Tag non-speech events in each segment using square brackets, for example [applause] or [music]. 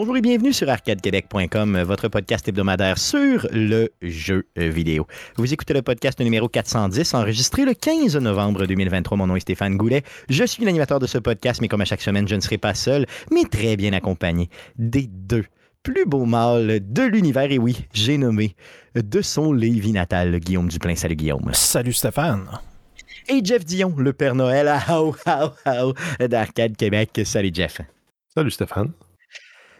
Bonjour et bienvenue sur arcadequebec.com, votre podcast hebdomadaire sur le jeu vidéo. Vous écoutez le podcast numéro 410, enregistré le 15 novembre 2023. Mon nom est Stéphane Goulet. Je suis l'animateur de ce podcast, mais comme à chaque semaine, je ne serai pas seul, mais très bien accompagné des deux plus beaux mâles de l'univers. Et oui, j'ai nommé de son Lévis natal, Guillaume Duplain. Salut Guillaume. Salut Stéphane. Et Jeff Dion, le Père Noël, d'Arcade Québec. Salut Jeff. Salut Stéphane.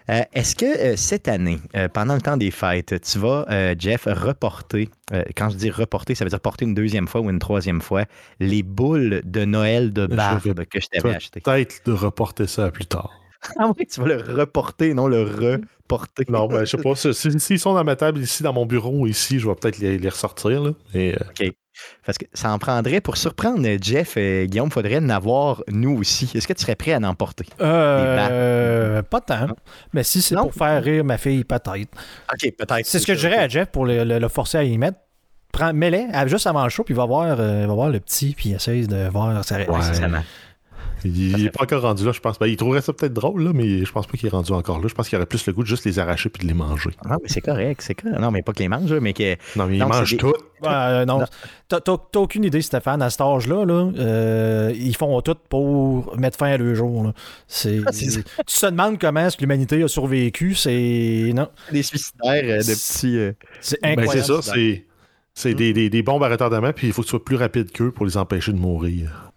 Euh, est-ce que euh, cette année, euh, pendant le temps des fêtes, tu vas, Jeff, reporter, quand je dis reporter, ça veut dire porter une deuxième fois ou une troisième fois, les boules de Noël de barbe que je t'avais achetées? Peut-être de reporter ça plus tard. [laughs] Ah oui, tu vas le reporter, non le reporter. Non, ben, je sais pas. S'ils sont dans ma table ici, dans mon bureau, ici, je vais peut-être les, ressortir. Là, OK. Parce que ça en prendrait pour surprendre Jeff et Guillaume, il faudrait en avoir nous aussi. Est-ce que tu serais prêt à en emporter? Euh, pas tant. Mais si c'est pour faire rire ma fille, peut-être. OK, peut-être. C'est ce que je dirais à Jeff pour le, forcer à y mettre. Mets-les juste avant le show, puis il va voir, euh, va voir le petit, puis essaye de voir sa réaction. Il n'est pas encore rendu là, je pense. Ben, il trouverait ça peut-être drôle, là, mais je pense pas qu'il est rendu encore là. Je pense qu'il aurait plus le goût de juste les arracher puis de les manger. Non, mais c'est correct, c'est correct. Non, mais pas que les mange, mais que. Non, mais ils mangent tout. Euh, non, t'as aucune idée, Stéphane, à cet âge-là. Là, euh, ils font tout pour mettre fin à leur jour. C'est, ah, tu te demandes comment est-ce que l'humanité a survécu. C'est. Non. Des suicidaires euh, de petits. c'est incroyable. Ben, c'est ça, c'est. C'est des, des, des, bombes à retardement, puis il faut que tu sois plus rapide qu'eux pour les empêcher de mourir.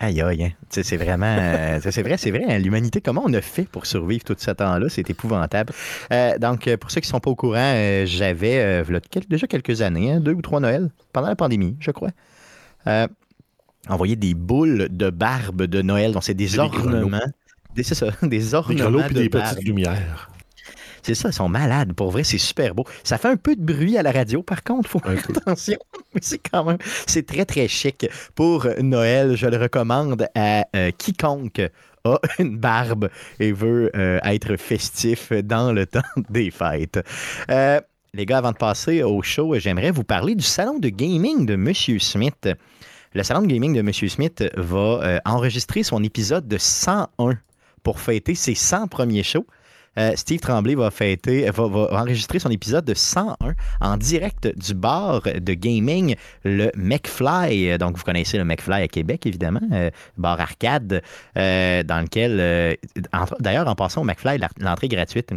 Aïe, aïe, hein. c'est vraiment. Euh, [laughs] c'est vrai, c'est vrai. Hein, l'humanité, comment on a fait pour survivre tout ce temps-là? C'est épouvantable. Euh, donc, pour ceux qui ne sont pas au courant, euh, j'avais déjà quelques années, hein, deux ou trois Noëls, pendant la pandémie, je crois, envoyé des boules de barbe de Noël. Donc, c'est des, ornements. C'est ça, des [laughs] ornements. Des des petites lumières. C'est ça, ils sont malades. Pour vrai, c'est super beau. Ça fait un peu de bruit à la radio, par contre, faut faire attention. [laughs] Mais c'est quand même, c'est très, très chic. Pour Noël, je le recommande à euh, quiconque a [laughs] une barbe et veut euh, être festif dans le [laughs] temps des fêtes. Euh, les gars, avant de passer au show, j'aimerais vous parler du salon de gaming de M. Smith. Le salon de gaming de M. Smith va enregistrer son épisode de 101 pour fêter ses 100 premiers shows. Euh, Steve Tremblay va fêter, va, enregistrer son épisode de 101 en direct du bar de gaming, le McFly. Donc, vous connaissez le McFly à Québec, évidemment, euh, bar arcade, euh, dans lequel, d'ailleurs, en passant au McFly, l'entrée gratuite.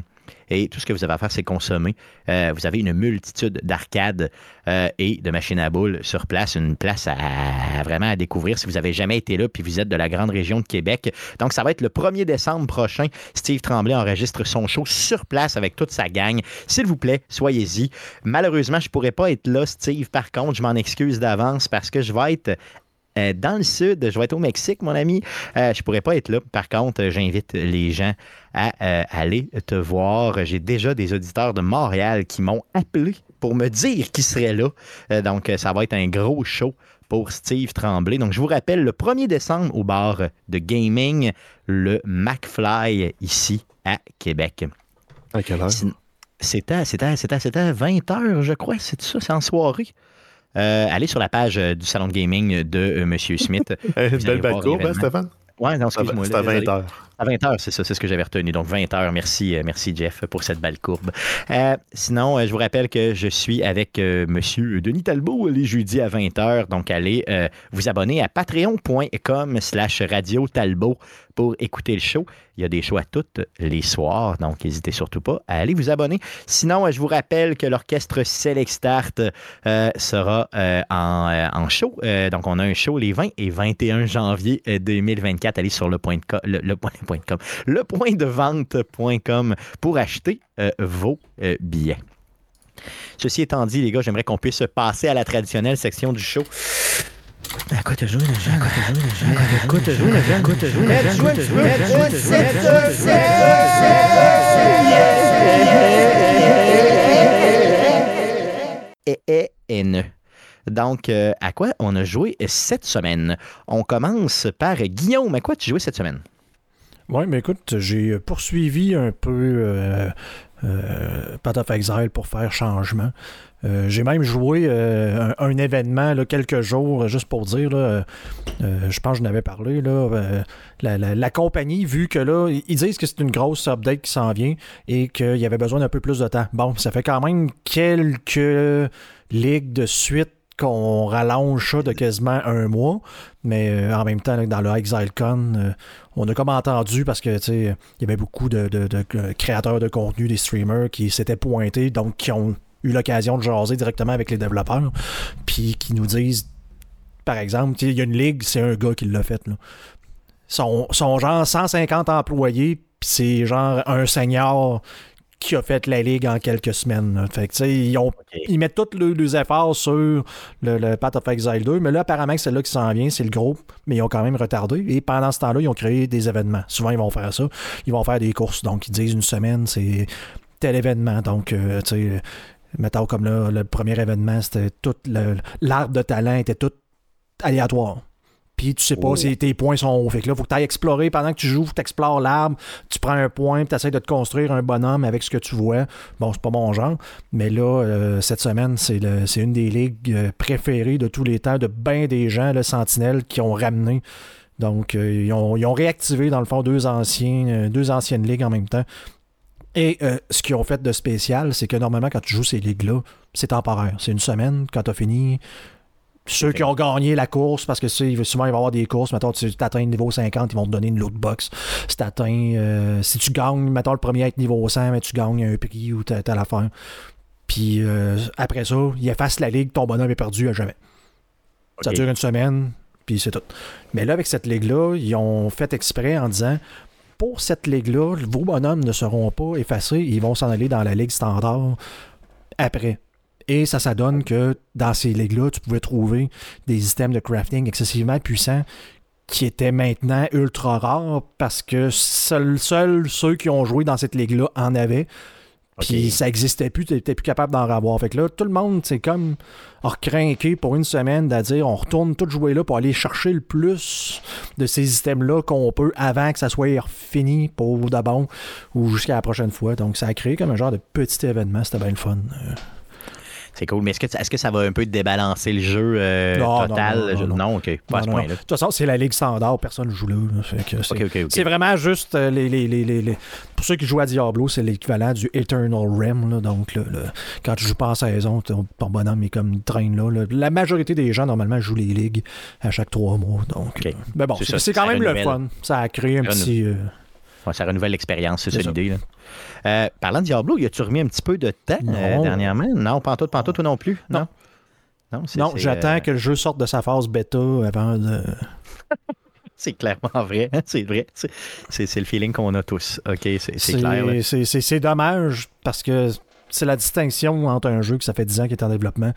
Et tout ce que vous avez à faire, c'est consommer. Euh, vous avez une multitude d'arcades euh, et de machines à boules sur place, une place à, vraiment à découvrir si vous n'avez jamais été là puis vous êtes de la grande région de Québec. Donc, ça va être le 1er décembre prochain. Steve Tremblay enregistre son show sur place avec toute sa gang. S'il vous plaît, soyez-y. Malheureusement, je ne pourrais pas être là, Steve. Par contre, je m'en excuse d'avance parce que je vais être euh, dans le sud. Je vais être au Mexique, mon ami. Je pourrais pas être là. Par contre, j'invite les gens à euh, aller te voir. J'ai déjà des auditeurs de Montréal qui m'ont appelé pour me dire qu'ils seraient là. donc, ça va être un gros show pour Steve Tremblay. Donc, je vous rappelle, le 1er décembre au bar de gaming, le McFly ici à Québec. À quelle heure? C'était à, 20h, je crois. C'est ça, c'est en soirée. Euh, allez sur la page euh, du salon de gaming de euh, M. Smith. [laughs] Belle belle courbe, hein, Stéphane? Ouais, non, excuse-moi. C'est à 20 h À 20 h c'est ça, c'est ce que j'avais retenu. Donc 20 h merci, merci Jeff pour cette belle courbe. sinon, je vous rappelle que je suis avec Monsieur Denis Talbot les jeudis à 20 h Donc allez vous abonner à patreon.com slash radio Talbot pour écouter le show. Il y a des shows à toutes les soirs, donc n'hésitez surtout pas à aller vous abonner. Sinon, je vous rappelle que l'orchestre Select Start euh, sera euh, euh, en, show. donc, on a un show les 20 et 21 janvier 2024. Allez sur le point de, le point de vente.com pour acheter vos billets. Ceci étant dit, les gars, j'aimerais qu'on puisse passer à la traditionnelle section du show. À quoi te jouer, le jeu? À quoi te jouer, jeu? À quoi te jouer, le jeu? À quoi te jouer, le jeu? À quoi? Donc, à quoi on a joué cette semaine? On commence par Guillaume. À quoi tu joué cette semaine? Oui, mais écoute, j'ai poursuivi un peu euh, Path of Exile pour faire changement. Euh, j'ai même joué euh, un, événement là, quelques jours, juste pour dire, là, je pense que je n'avais parlé, là, la, compagnie, vu que là, ils disent que c'est une grosse update qui s'en vient et qu'il y avait besoin d'un peu plus de temps. Bon, ça fait quand même quelques ligues de suite qu'on rallonge ça de quasiment un mois, mais en même temps, dans le ExileCon, on a comme entendu parce que il y avait beaucoup de, créateurs de contenu, des streamers qui s'étaient pointés, donc qui ont eu l'occasion de jaser directement avec les développeurs, puis qui nous disent, par exemple, il y a une ligue, c'est un gars qui l'a fait. Son, son genre 150 employés, puis c'est genre un senior qui a fait la ligue en quelques semaines. Fait que, ils, ont, ils mettent tous les, efforts sur le, le, Path of Exile 2, mais là, apparemment, c'est là qui s'en vient, c'est le groupe, mais ils ont quand même retardé. Et pendant ce temps-là, ils ont créé des événements. Souvent, ils vont faire ça. Ils vont faire des courses. Donc, ils disent une semaine, c'est tel événement. Donc, euh, tu sais, mettons comme là, le premier événement, c'était tout l'arbre de talent était tout aléatoire puis tu sais pas oh. si tes points sont hauts. Fait que là, faut que tu ailles explorer pendant que tu joues, tu explores l'arbre, tu prends un point, tu essaies de te construire un bonhomme avec ce que tu vois. Bon, c'est pas mon genre, mais là, euh, cette semaine, c'est une des ligues euh, préférées de tous les temps de bien des gens, le Sentinelle, qui ont ramené. Donc, euh, ils, ont, réactivé, dans le fond, deux, anciens, deux anciennes ligues en même temps. Et ce qu'ils ont fait de spécial, c'est que normalement, quand tu joues ces ligues-là, c'est temporaire. C'est une semaine. Quand tu as fini, ceux qui ont gagné la course, parce que souvent il va y avoir des courses, mettons, tu atteins le niveau 50, ils vont te donner une loot box. Si, euh, si tu gagnes, mettons le premier à être niveau 100, mais tu gagnes un prix ou t'as la fin. Puis euh, après ça, ils effacent la ligue, ton bonhomme est perdu à jamais. Ça dure une semaine, puis c'est tout. Mais là, avec cette ligue-là, ils ont fait exprès en disant pour cette ligue-là, vos bonhommes ne seront pas effacés, ils vont s'en aller dans la ligue standard après. Et ça, ça donne que dans ces ligues-là, tu pouvais trouver des items de crafting excessivement puissants qui étaient maintenant ultra rares parce que seuls ceux qui ont joué dans cette ligue-là en avaient. Puis ça n'existait plus, tu n'étais plus capable d'en avoir. Fait que là, tout le monde, c'est comme recrinqué pour une semaine à dire on retourne tout jouer là pour aller chercher le plus de ces items-là qu'on peut avant que ça soit fini pour d'abord ou jusqu'à la prochaine fois. Donc ça a créé comme un genre de petit événement, c'était bien le fun. C'est cool. Mais est-ce que, est que ça va un peu débalancer le jeu euh, total? Non, ok. Pas à ce point-là. De toute façon, c'est la ligue standard, personne ne joue là. c'est, vraiment juste euh, les, les, les, Pour ceux qui jouent à Diablo, c'est l'équivalent du Eternal Realm. donc, quand tu joues pas en saison, ton, bonhomme est comme traîne là, La majorité des gens, normalement, jouent les ligues à chaque trois mois. Donc, euh, mais bon, c'est, quand même le fun. Ça a créé un petit. ça renouvelle l'expérience, c'est, une idée. Euh, parlant de Diablo, y a-tu remis un petit peu de temps euh, dernièrement? Non, pas tout, pas tout, non plus? Non. Non, non j'attends euh, que le jeu sorte de sa phase bêta avant de. [laughs] c'est clairement vrai. Hein, c'est vrai. C'est le feeling qu'on a tous. OK, c'est clair. C'est dommage parce que c'est la distinction entre un jeu que ça fait 10 ans qu'il est en développement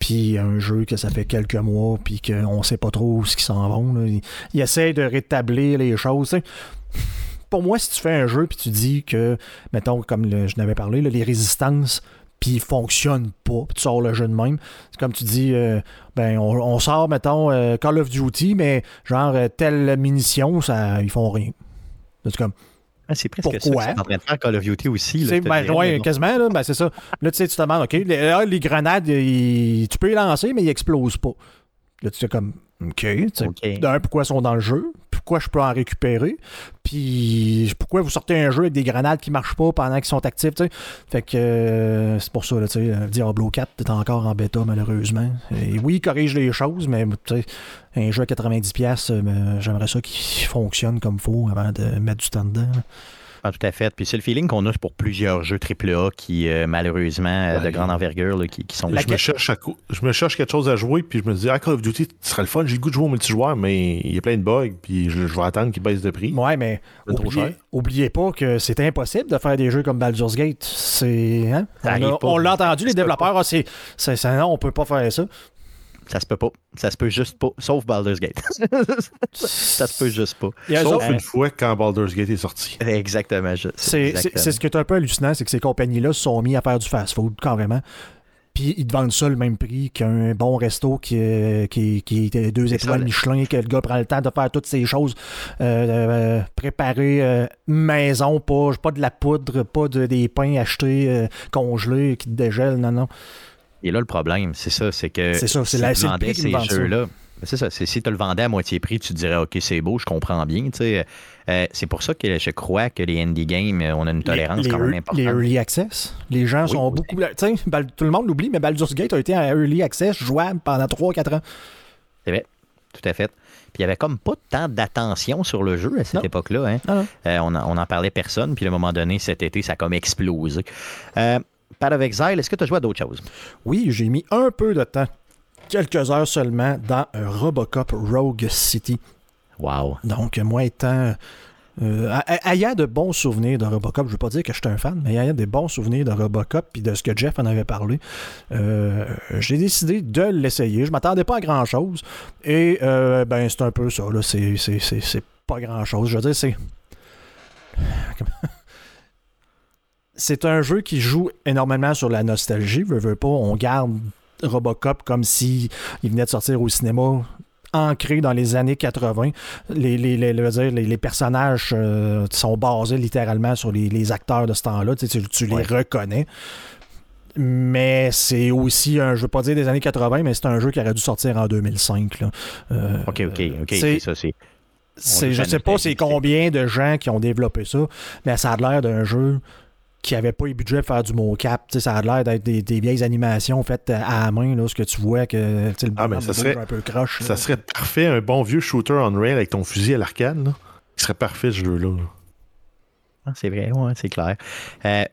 puis un jeu que ça fait quelques mois, puis qu'on sait pas trop ce qui s'en vont. Il, il, essaie de rétablir les choses pour moi, si tu fais un jeu puis tu dis que, mettons, comme je n'avais parlé, les résistances puis fonctionnent pas, puis tu sors le jeu de même. C'est comme tu dis, euh, ben on, sort, mettons, euh, Call of Duty, mais genre euh, telle munition, ça, ils font rien. C'est comme. Ah, c'est presque Pourquoi? ça en train de faire Call of Duty aussi. ben, ouais, quasiment, là, ben, c'est ça. Là, tu sais, tu te demandes, OK, les, les grenades, tu peux les lancer, mais ils explosent pas. Là, tu sais, comme, OK. D'un, pourquoi ils sont dans le jeu? Pourquoi je peux en récupérer? Puis pourquoi vous sortez un jeu avec des grenades qui marchent pas pendant qu'ils sont actifs? Fait que euh, c'est pour ça, là, euh, Diablo 4 est encore en bêta, malheureusement. Et oui, il corrige les choses, mais un jeu à 90$, euh, j'aimerais ça qu'il fonctionne comme il faut avant de mettre du temps dedans. Ah, tout à fait. Puis c'est le feeling qu'on a pour plusieurs jeux AAA qui, euh, malheureusement, euh, de grande envergure, qui, sont... je, me cherche je me cherche quelque chose à jouer, puis je me dis, ah, Call of Duty, ce serait le fun, j'ai le goût de jouer au multijoueur, mais il y a plein de bugs, puis je, vais attendre qu'il baisse de prix. Ouais, mais oubliez, pas que c'est impossible de faire des jeux comme Baldur's Gate. C'est... Hein? On, l'a entendu, les développeurs, ah, c'est, non, on peut pas faire ça. Ça se peut pas. Ça se peut juste pas. Sauf Baldur's Gate. [laughs] ça se peut juste pas. Sauf une fois quand Baldur's Gate est sorti. Exactement. C'est ce qui est un peu hallucinant, c'est que ces compagnies-là se sont mis à faire du fast-food, carrément. puis ils te vendent ça le même prix qu'un bon resto qui, euh, qui, qui est deux étoiles Michelin, que le gars prend le temps de faire toutes ces choses euh, euh, préparées euh, maison, pas, pas de la poudre, pas de, des pains achetés euh, congelés qui te dégèlent, non, non. Et là, le problème, c'est ça, c'est que C'est ça, c'est la- prix ces jeux-là, c'est ça, si tu le vendais à moitié prix, tu te dirais, OK, c'est beau, je comprends bien. Euh, c'est pour ça que je crois que les indie games, euh, on a une tolérance les, quand les, même les importante. early access, les gens Oui, sont oui. beaucoup. Bal- tout le monde l'oublie, mais Baldur's Gate a été en early access jouable pendant 3-4 ans. C'est vrai, tout à fait. Puis il y avait comme pas tant d'attention sur le jeu à cette époque-là. hein. Ah. Euh, on, en, on en parlait personne, puis à un moment donné, cet été, ça a comme explosé. Euh, Path of Exile, est-ce que tu as joué à d'autres choses? Oui, j'ai mis un peu de temps, quelques heures seulement, dans un Robocop Rogue City. Wow. Donc, moi étant. euh, ayant de bons souvenirs de Robocop, je ne veux pas dire que je suis un fan, mais ayant des bons souvenirs de Robocop puis de ce que Jeff en avait parlé, euh, j'ai décidé de l'essayer. Je m'attendais pas à grand chose. Et euh, ben c'est un peu ça. Là. C'est pas grand chose. Je veux dire, c'est. C'est un jeu qui joue énormément sur la nostalgie. Veux, veux pas, on garde Robocop comme si il venait de sortir au cinéma ancré dans les années 80. Les, les, les, les, les personnages euh, sont basés littéralement sur les, les acteurs de ce temps-là. Tu, sais, tu- tu les Ouais. reconnais. Mais c'est aussi un, je veux pas dire des années 80, mais c'est un jeu qui aurait dû sortir en 2005. là. Euh, OK, OK, OK. c'est- ça, c'est. je sais pas c'est combien de gens qui ont développé ça, mais ça a l'air d'un jeu qui avait pas eu budget pour faire du mocap. Tu sais, Ça a l'air d'être des, des vieilles animations faites à la main, là, ce que tu vois que le Ah, mais bonhomme ça serait- un peu croche. là. Ça serait parfait, un bon vieux shooter on rail avec ton fusil à l'arcade. là. Il serait parfait ce jeu-là. là. Ah, c'est vrai, ouais, c'est clair. Euh,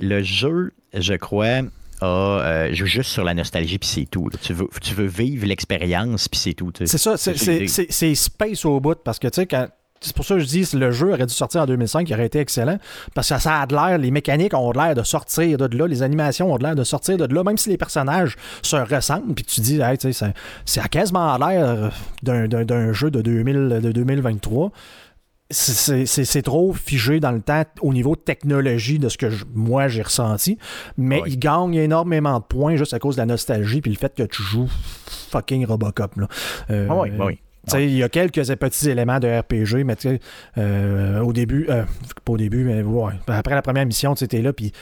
le jeu, je crois, a, euh, joue juste sur la nostalgie, puis c'est tout. Tu veux, tu veux vivre l'expérience, puis c'est tout. C'est ça, c'est space au bout parce que tu sais, quand. C'est pour ça que je dis le jeu aurait dû sortir en 2005, il aurait été excellent. Parce que ça a de l'air, les mécaniques ont de l'air de sortir de là, les animations ont de l'air de sortir de là, même si les personnages se ressemblent. Puis tu dis, hey, ça a quasiment l'air d'un- jeu de, 2000, de 2023. C'est- C'est c'est- c'est trop figé dans le temps au niveau de technologie de ce que je- moi j'ai ressenti. Mais Oui. il gagne énormément de points juste à cause de la nostalgie puis le fait que tu joues fucking Robocop. Là. Euh, Ah oui, ah oui. Il y a quelques petits éléments de RPG, mais euh, au début, euh, pas au début, mais après la première mission, tu étais là, puis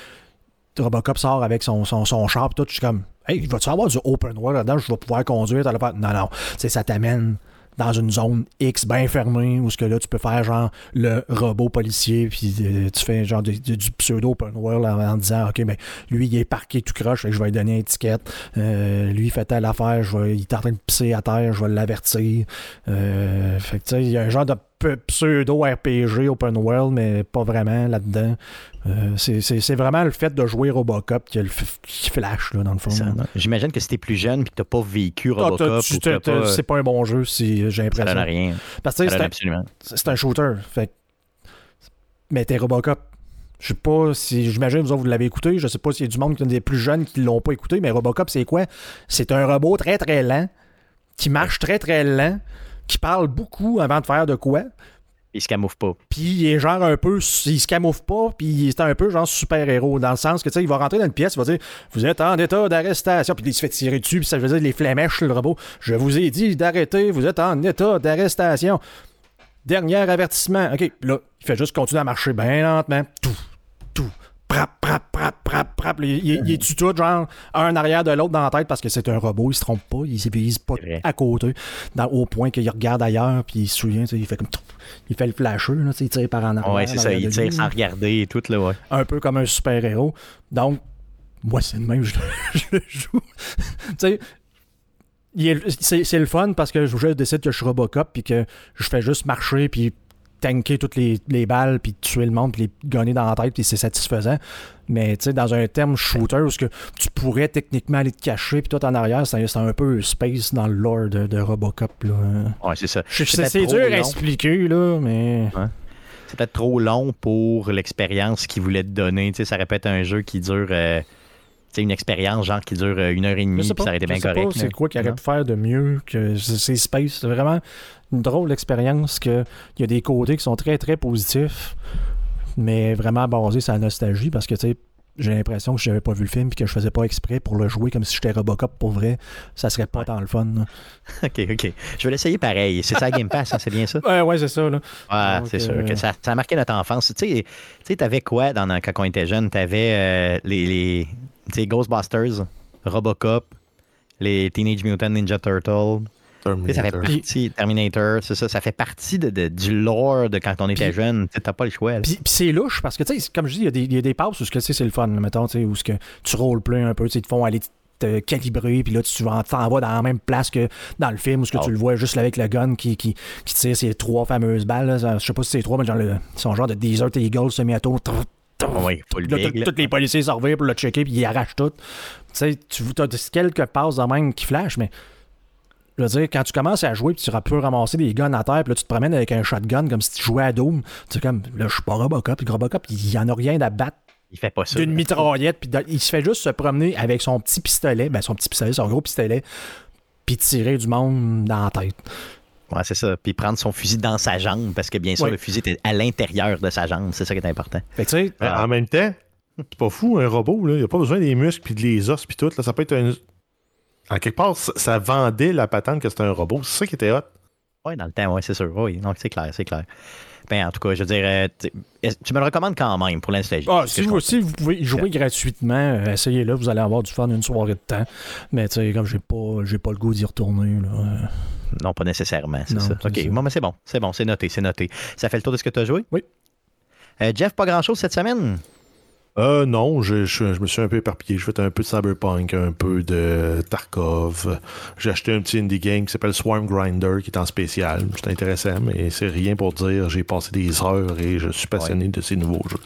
Robocop sort avec son, son, son char, tout, je suis comme, hey, va-tu avoir du open world là-dedans, je vais pouvoir conduire. Non, non, ça t'amène dans une zone X bien fermée où ce que là tu peux faire genre le robot policier puis euh, tu fais genre du, pseudo open world en, disant ok mais lui il est parqué tout croche je vais lui donner une étiquette. Euh, lui il fait telle affaire je vais, il est en train de pisser à terre je vais l'avertir. Euh, fait que tu sais il y a un genre de pseudo RPG open world mais pas vraiment là-dedans Euh, c'est- vraiment le fait de jouer Robocop qui, le flash là dans le fond? J'imagine que si t'es plus jeune et que t'as pas vécu Robocop, pas, c'est pas un bon jeu si j'ai ça donne l'impression rien. parce que c'est un- shooter. Fait Mais t'es Robocop. Je sais pas si. J'imagine vous autres, vous l'avez écouté. Je sais pas s'il y a du monde qui est des plus jeunes qui l'ont pas écouté, mais Robocop, c'est quoi? C'est un robot très très lent, qui marche très très lent, qui parle beaucoup avant de faire de quoi. Il se camoufle pas. Puis il est genre un peu. Il se camoufle pas, puis c'est un peu genre super-héros, dans le sens que tu sais, il va rentrer dans une pièce, il va dire Vous êtes en état d'arrestation, puis il se fait tirer dessus, puis ça veut dire les flémèches sur le robot. Je vous ai dit d'arrêter, vous êtes en état d'arrestation. Dernier avertissement. OK, là, il fait juste continuer à marcher bien lentement. Tout, tout. Il, il, il est tout, genre, un en arrière de l'autre dans la tête parce que c'est un robot, il se trompe pas, il s'épuise pas à côté, dans- au point qu'il regarde ailleurs, puis il se souvient, il fait comme. Il fait le flasheux, là, il tire par en arrière. Ouais, c'est ça. Il tire sans regarder et tout, là, ouais. un peu comme un super-héros. Donc, moi, c'est le même, je, le- [laughs] je le joue. tu sais, c'est le fun parce que je, je décide que je suis Robocop puis que je fais juste marcher puis tanker toutes les, les balles puis tuer le monde puis les gonner dans la tête puis c'est satisfaisant. Mais tu sais, dans un terme shooter où ce que tu pourrais techniquement aller te cacher puis tout en arrière, c'est un peu space dans le lore de, de Robocop. Là. Ouais, c'est ça. C'est dur à expliquer, là, mais... C'est peut-être trop long pour l'expérience qu'il voulait te donner. Tu sais, ça répète un jeu qui dure. euh, tu sais, une expérience genre qui dure euh, une heure et demie, puis ça aurait été bien correct. c'est quoi qu'il aurait pu faire de mieux que c'est c'est Space. C'est vraiment une drôle d'expérience que il y a des côtés qui sont très très positifs, mais vraiment basés sur la nostalgie parce que tu sais, j'ai l'impression que je n'avais pas vu le film et que je faisais pas exprès pour le jouer comme si j'étais Robocop pour vrai, ça serait pas tant le fun. [laughs] ok, ok. Je vais l'essayer pareil. C'est ça Game Pass, hein, c'est bien ça? [laughs] Ouais, ouais, c'est ça. Là. Ouais, c'est sûr. Que ça, ça, a marqué notre enfance. Tu sais, t'avais quoi dans, quand on était jeune? T'avais les, les Ghostbusters, Robocop, les Teenage Mutant Ninja Turtles. Terminator. Ça fait partie, Terminator, c'est ça, ça fait partie de, du lore de quand on était jeune. T'as pas le choix. Puis, c'est louche parce que, tu sais, comme je dis, il y, a des passes où c'est le fun, mettons, où ce que tu rôles plein un peu, ils te font aller te calibrer, puis là, tu t'en vas dans la même place que dans le film où ce que tu le vois juste avec le gun qui, qui, qui tire ces trois fameuses balles. Je sais pas si c'est trois, mais genre le, son genre de Desert Eagle semi-auto. Oui, Tous les policiers s'en pour le checker, puis ils arrachent tout. Tu sais, tu as quelques passes de même qui flashent, mais je veux dire, quand tu commences à jouer, puis tu peux ramasser des guns à terre, puis là, tu te promènes avec un shotgun comme si tu jouais à Doom. Tu sais, comme, là, je suis pas Robocop, puis Robocop, il y en a rien à battre. Il fait pas ça. D'une mitraillette, puis il se fait juste se promener avec son petit pistolet, ben son petit pistolet, son gros pistolet, puis tirer du monde dans la tête. Ouais, c'est ça. Puis prendre son fusil dans sa jambe, parce que bien sûr, le fusil était à l'intérieur de sa jambe. C'est ça qui est important. Fait tu sais, En même temps, c'est pas fou, un robot, là. Il a pas besoin des muscles, puis des os, puis tout. Là. Ça peut être un en quelque part, ça vendait la patente que c'était un robot. C'est ça qui était hot. Oui, dans le temps, oui, c'est sûr. Oui, donc c'est clair, c'est clair. Ben, en tout cas, je dirais, tu me le recommandes quand même pour l'instant. Ah, si, vous, aussi, vous pouvez y jouer gratuitement, euh, essayez-le, vous allez avoir du fun une soirée de temps. Mais tu sais, comme j'ai pas, j'ai pas le goût d'y retourner. Là. Non, pas nécessairement, c'est ça. OK, bon, mais c'est bon, c'est bon, c'est noté, c'est noté. Ça fait le tour de ce que tu as joué? Oui. Euh, Jeff, pas grand-chose cette semaine? Euh, non, je, me suis un peu éparpillé. Je fais un peu de Cyberpunk, un peu de Tarkov. J'ai acheté un petit indie game qui s'appelle Swarm Grinder, qui est en spécial. C'est intéressant, mais c'est rien pour dire. J'ai passé des heures et je suis passionné de ces nouveaux jeux.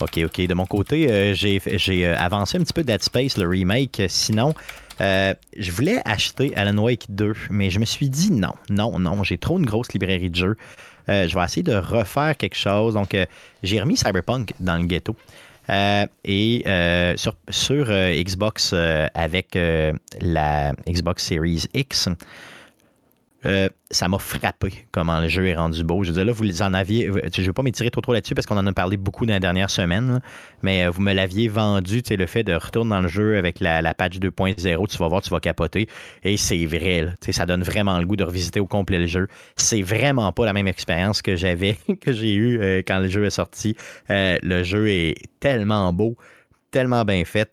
OK, OK. De mon côté, euh, j'ai avancé un petit peu Dead Space, le remake. Sinon, euh, je voulais acheter Alan Wake 2, mais je me suis dit non, non, non. J'ai trop une grosse librairie de jeux. Euh, je vais essayer de refaire quelque chose. Donc, euh, j'ai remis Cyberpunk dans le ghetto. Et sur Xbox avec la Xbox Series X, euh, ça m'a frappé comment le jeu est rendu beau. Je veux dire, là, vous en aviez. Je ne vais pas m'étirer trop trop là-dessus parce qu'on en a parlé beaucoup dans les dernières semaines, mais euh, vous me l'aviez vendu, le fait de retourner dans le jeu avec la, patch 2.0, tu vas voir, tu vas capoter. Et c'est vrai, ça donne vraiment le goût de revisiter au complet le jeu. C'est vraiment pas la même expérience que j'avais, [laughs] que j'ai eu euh, quand le jeu est sorti. le jeu est tellement beau, tellement bien fait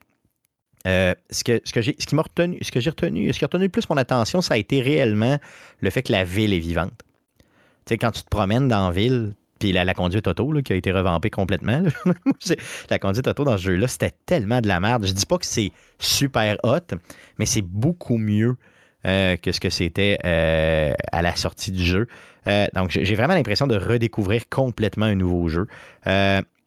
euh, ce, que, ce, que j'ai, ce qui retenu, ce qui a retenu le plus mon attention, ça a été réellement le fait que la ville est vivante. Tu sais, quand tu te promènes dans la ville, puis la, conduite auto qui a été revampée complètement. [laughs] la conduite auto dans ce jeu-là, c'était tellement de la merde. Je dis pas que c'est super hot, mais c'est beaucoup mieux euh, que ce que c'était euh, à la sortie du jeu. donc, j'ai vraiment l'impression de redécouvrir complètement un nouveau jeu.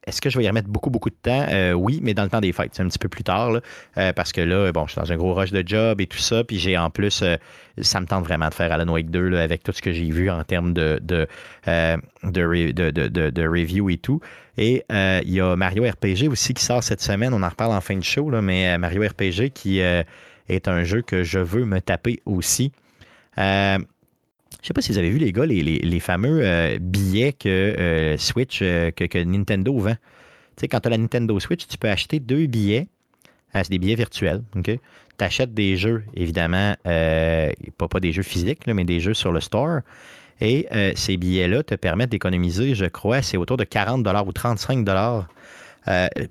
Est-ce que je vais y remettre beaucoup, beaucoup de temps? Euh, oui, mais dans le temps des fêtes. C'est un petit peu plus tard, euh, parce que là, bon, je suis dans un gros rush de job et tout ça, puis j'ai en plus, euh, ça me tente vraiment de faire Alan Wake 2 avec tout ce que j'ai vu en termes de, de, de, review et tout. Et il y a Mario RPG aussi qui sort cette semaine. On en reparle en fin de show, là, mais Mario RPG qui est un jeu que je veux me taper aussi. Je sais pas si vous avez vu, les gars, les, fameux euh, billets que euh, Switch, euh, que, Nintendo vend. Tu sais, quand tu as la Nintendo Switch, tu peux acheter deux billets. c'est des billets virtuels. Tu achètes des jeux, évidemment, pas, pas des jeux physiques, mais des jeux sur le store. Et ces billets-là te permettent d'économiser, je crois, c'est autour de 40 ou 35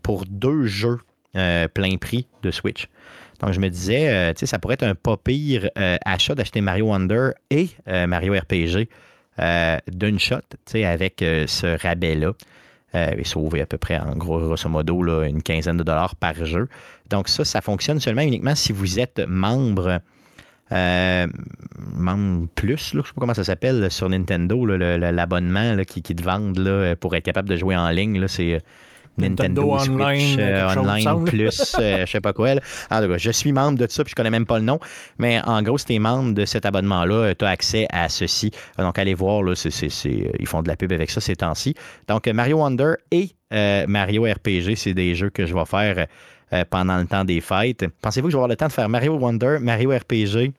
pour deux jeux plein prix de Switch. Donc, je me disais, euh, tu sais, ça pourrait être un pas pire euh, achat d'acheter Mario Wonder et euh, Mario RPG d'une shot, tu sais, avec ce rabais-là. et sauver à peu près, en gros, grosso modo, là, une quinzaine de dollars par jeu. Donc, ça, ça fonctionne seulement uniquement si vous êtes membre. membre plus, là, je sais pas comment ça s'appelle sur Nintendo, l'abonnement qui, qui, te vendent là, pour être capable de jouer en ligne. C'est Nintendo, Switch Online, euh, Plus, euh, je sais pas quoi. En tout cas, je suis membre de ça, puis je connais même pas le nom. Mais en gros, si tu es membre de cet abonnement-là, euh, tu as accès à ceci. Donc, allez voir, là, ils font de la pub avec ça ces temps-ci. Donc, Mario Wonder et Mario RPG, c'est des jeux que je vais faire pendant le temps des fêtes. Pensez-vous que je vais avoir le temps de faire Mario Wonder, Mario RPG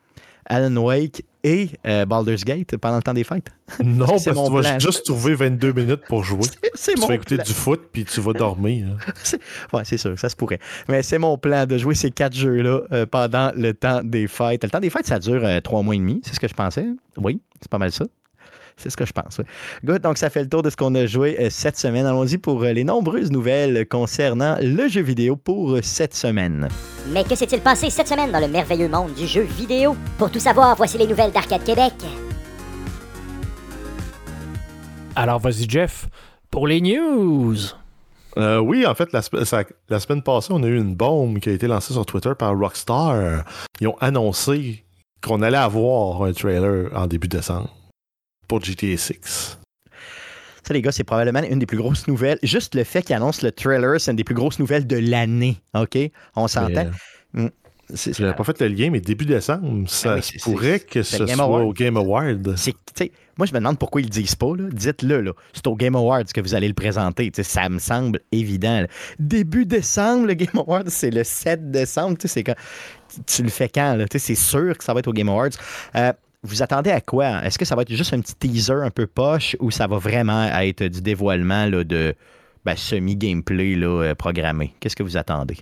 Alan Wake et euh, Baldur's Gate pendant le temps des fêtes? [laughs] Non, [laughs] parce C'est que tu vas plan. juste trouver 22 minutes pour jouer. [laughs] C'est Tu mon vas écouter plan. du foot, puis tu vas dormir. hein. Ouais, c'est sûr, ça se pourrait. Mais c'est mon plan de jouer ces quatre jeux-là euh, pendant le temps des fêtes. Le temps des fêtes, ça dure euh, trois mois et demi, c'est ce que je pensais. Oui, c'est pas mal ça. C'est ce que je pense. oui. Good, donc ça fait le tour de ce qu'on a joué euh, cette semaine. Allons-y pour euh, les nombreuses nouvelles concernant le jeu vidéo pour euh, cette semaine. Mais que s'est-il passé cette semaine dans le merveilleux monde du jeu vidéo? Pour tout savoir, voici les nouvelles d'Arcade Québec. Alors, vas-y, Jeff, pour les news. Euh, oui, en fait, la, ça- la semaine passée, on a eu une bombe qui a été lancée sur Twitter par Rockstar. Ils ont annoncé qu'on allait avoir un trailer en début décembre pour GTA 6. Ça, les gars, c'est probablement une des plus grosses nouvelles. Juste le fait qu'ils annoncent le trailer, c'est une des plus grosses nouvelles de l'année. OK? On s'entend? Euh, C'est- J'avais pas fait le lien, mais début décembre, ça Ah se c'est- pourrait que ce soit Award. au Game Award. Moi, je me demande pourquoi ils le disent pas. Dites-le. Là. C'est au Game Awards que vous allez le présenter. Ça me semble évident. là. Début décembre, le Game Awards, c'est le 7 décembre. Tu sais, c'est quand... Tu le fais quand? C'est sûr que ça va être au Game Awards. Euh, vous attendez à quoi? Est-ce que ça va être juste un petit teaser un peu poche ou ça va vraiment être du dévoilement là, de ben, semi-gameplay là, euh, programmé? Qu'est-ce que vous attendez?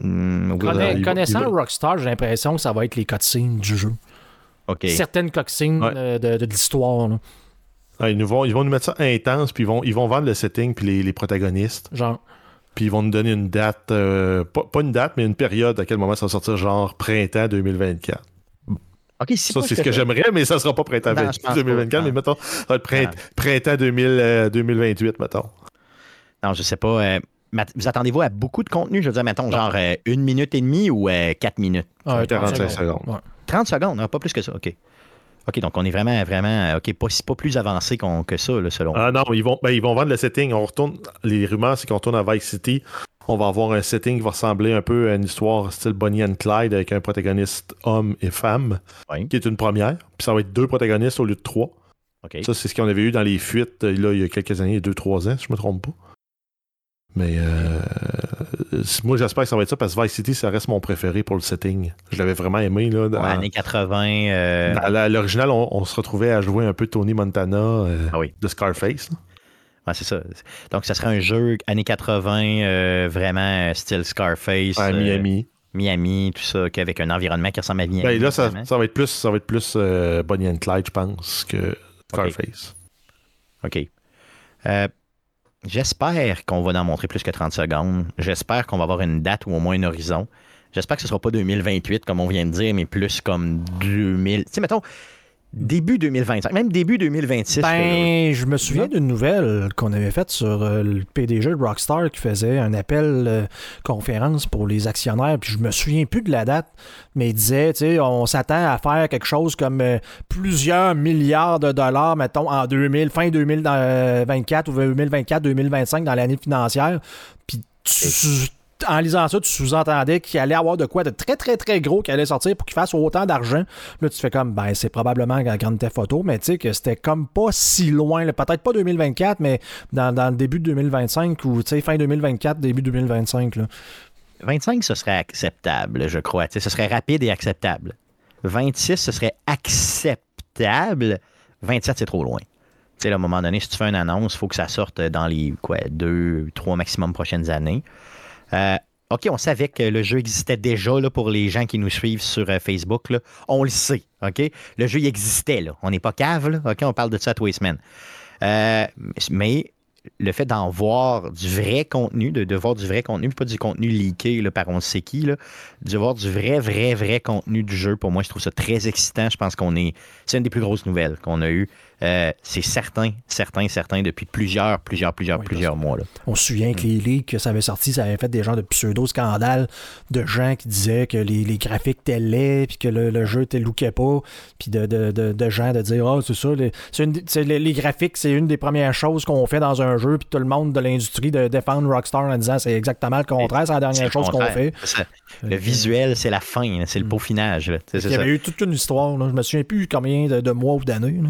Hmm, oui, Connais- il va- connaissant il va- Rockstar, j'ai l'impression que ça va être les cutscenes du jeu. OK. Certaines cutscenes Ouais. euh, de, de l'histoire. Ah, ils, nous vont, ils vont nous mettre ça intense, puis ils vont, ils vont vendre le setting, puis les, les protagonistes. Genre, Puis ils vont nous donner une date, euh, pas, pas une date, mais une période à quel moment ça va sortir, genre printemps 2024. OK, si Ça, c'est ce que j'aimerais, mais ça sera pas printemps Non, je pense 2024, pas, mais mettons, ça va être print- printemps 2000, euh, 2028, mettons. Non, je sais pas. euh, vous attendez-vous à beaucoup de contenu? Je veux dire, mettons, genre euh, une minute et demie ou euh, quatre minutes? euh, 45 secondes. Ouais. 30 secondes, non, pas plus que ça. OK. OK, donc on est vraiment, vraiment, euh, OK, pas, pas plus avancé qu'on- que ça, là, selon Ah non, ils vont, ben, ils vont vendre le setting. On retourne, les rumeurs, c'est qu'on retourne à Vice City. On va avoir un setting qui va ressembler un peu à une histoire style Bonnie and Clyde avec un protagoniste homme et femme, Oui. qui est une première. Puis ça va être deux protagonistes au lieu de trois. Ça, c'est ce qu'on avait eu dans les fuites euh, là, il y a quelques années, deux, trois ans, si je me trompe pas. Mais euh, moi, j'espère que ça va être ça parce que Vice City, ça reste mon préféré pour le setting. Je l'avais vraiment aimé. Là, dans, Ouais, années 80. euh, dans l'original, on, on se retrouvait à jouer un peu Tony Montana euh, Ah oui. de Scarface. là. C'est ça. Donc, ça serait un jeu années 80, euh, vraiment euh, style Scarface. à euh, Miami. Miami, tout ça, avec un environnement qui ressemble à Miami. Ben, là, ça, va être plus, ça va être plus euh, Bonnie and Clyde, je pense, que Scarface. OK. Euh, J'espère qu'on va en montrer plus que 30 secondes. J'espère qu'on va avoir une date ou au moins un horizon. J'espère que ce ne sera pas 2028, comme on vient de dire, mais plus comme 2000. Tu sais, mettons, début 2025, même début 2026. là. Ben, je me souviens d'une nouvelle qu'on avait faite sur euh, le PDG de Rockstar qui faisait un appel euh, conférence pour les actionnaires, puis je me souviens plus de la date, mais il disait, tu sais, on s'attend à faire quelque chose comme euh, plusieurs milliards de dollars, mettons, en 2000, fin 2024 ou 2024-2025 dans l'année financière, puis tu- en lisant ça, tu sous-entendais qu'il allait avoir de quoi de très, très, très gros qui allait sortir pour qu'il fasse autant d'argent. Là, tu fais comme, ben, c'est probablement la grande Theft Photo, mais tu sais que c'était comme pas si loin. Peut-être pas 2024, mais dans, le début de 2025 ou, tu sais, fin 2024, début 2025, là. 25, ce serait acceptable, je crois. Tu sais, ce serait rapide et acceptable. 26, ce serait acceptable. 27, c'est trop loin. Tu sais, là, à un moment donné, si tu fais une annonce, il faut que ça sorte dans les quoi, deux, trois maximum prochaines années. Euh, OK, on savait que le jeu existait déjà là, pour les gens qui nous suivent sur euh, Facebook. On le sait. OK? Le jeu, il existait. Là. On n'est pas cave. OK? On parle de ça tous les semaines. Euh, mais le fait d'en voir du vrai contenu, de, voir du vrai contenu, pas du contenu leaké par on sait qui, de voir du vrai, vrai, vrai contenu du jeu, pour moi, je trouve ça très excitant. Je pense qu'on est. C'est une des plus grosses nouvelles qu'on a eues. Euh, c'est certain, certain, certain, depuis plusieurs, plusieurs, plusieurs, Oui, plusieurs mois. Là. On se souvient que les leaks que ça avait sorti, ça avait fait des genres de pseudo-scandales de gens qui disaient que les, les graphiques étaient laids, puis que le, le jeu ne lookait pas, puis de, de, de, de gens de dire Ah, c'est ça, les, une graphiques, c'est une des premières choses qu'on fait dans un jeu, puis tout le monde de l'industrie de défendre Rockstar en disant c'est exactement le contraire, c'est la dernière chose qu'on fait. Ça. Le visuel, c'est la fin, c'est le peaufinage. là. Tu sais, Il y ça. avait eu toute une histoire, là. je me souviens plus combien de, de mois ou d'années.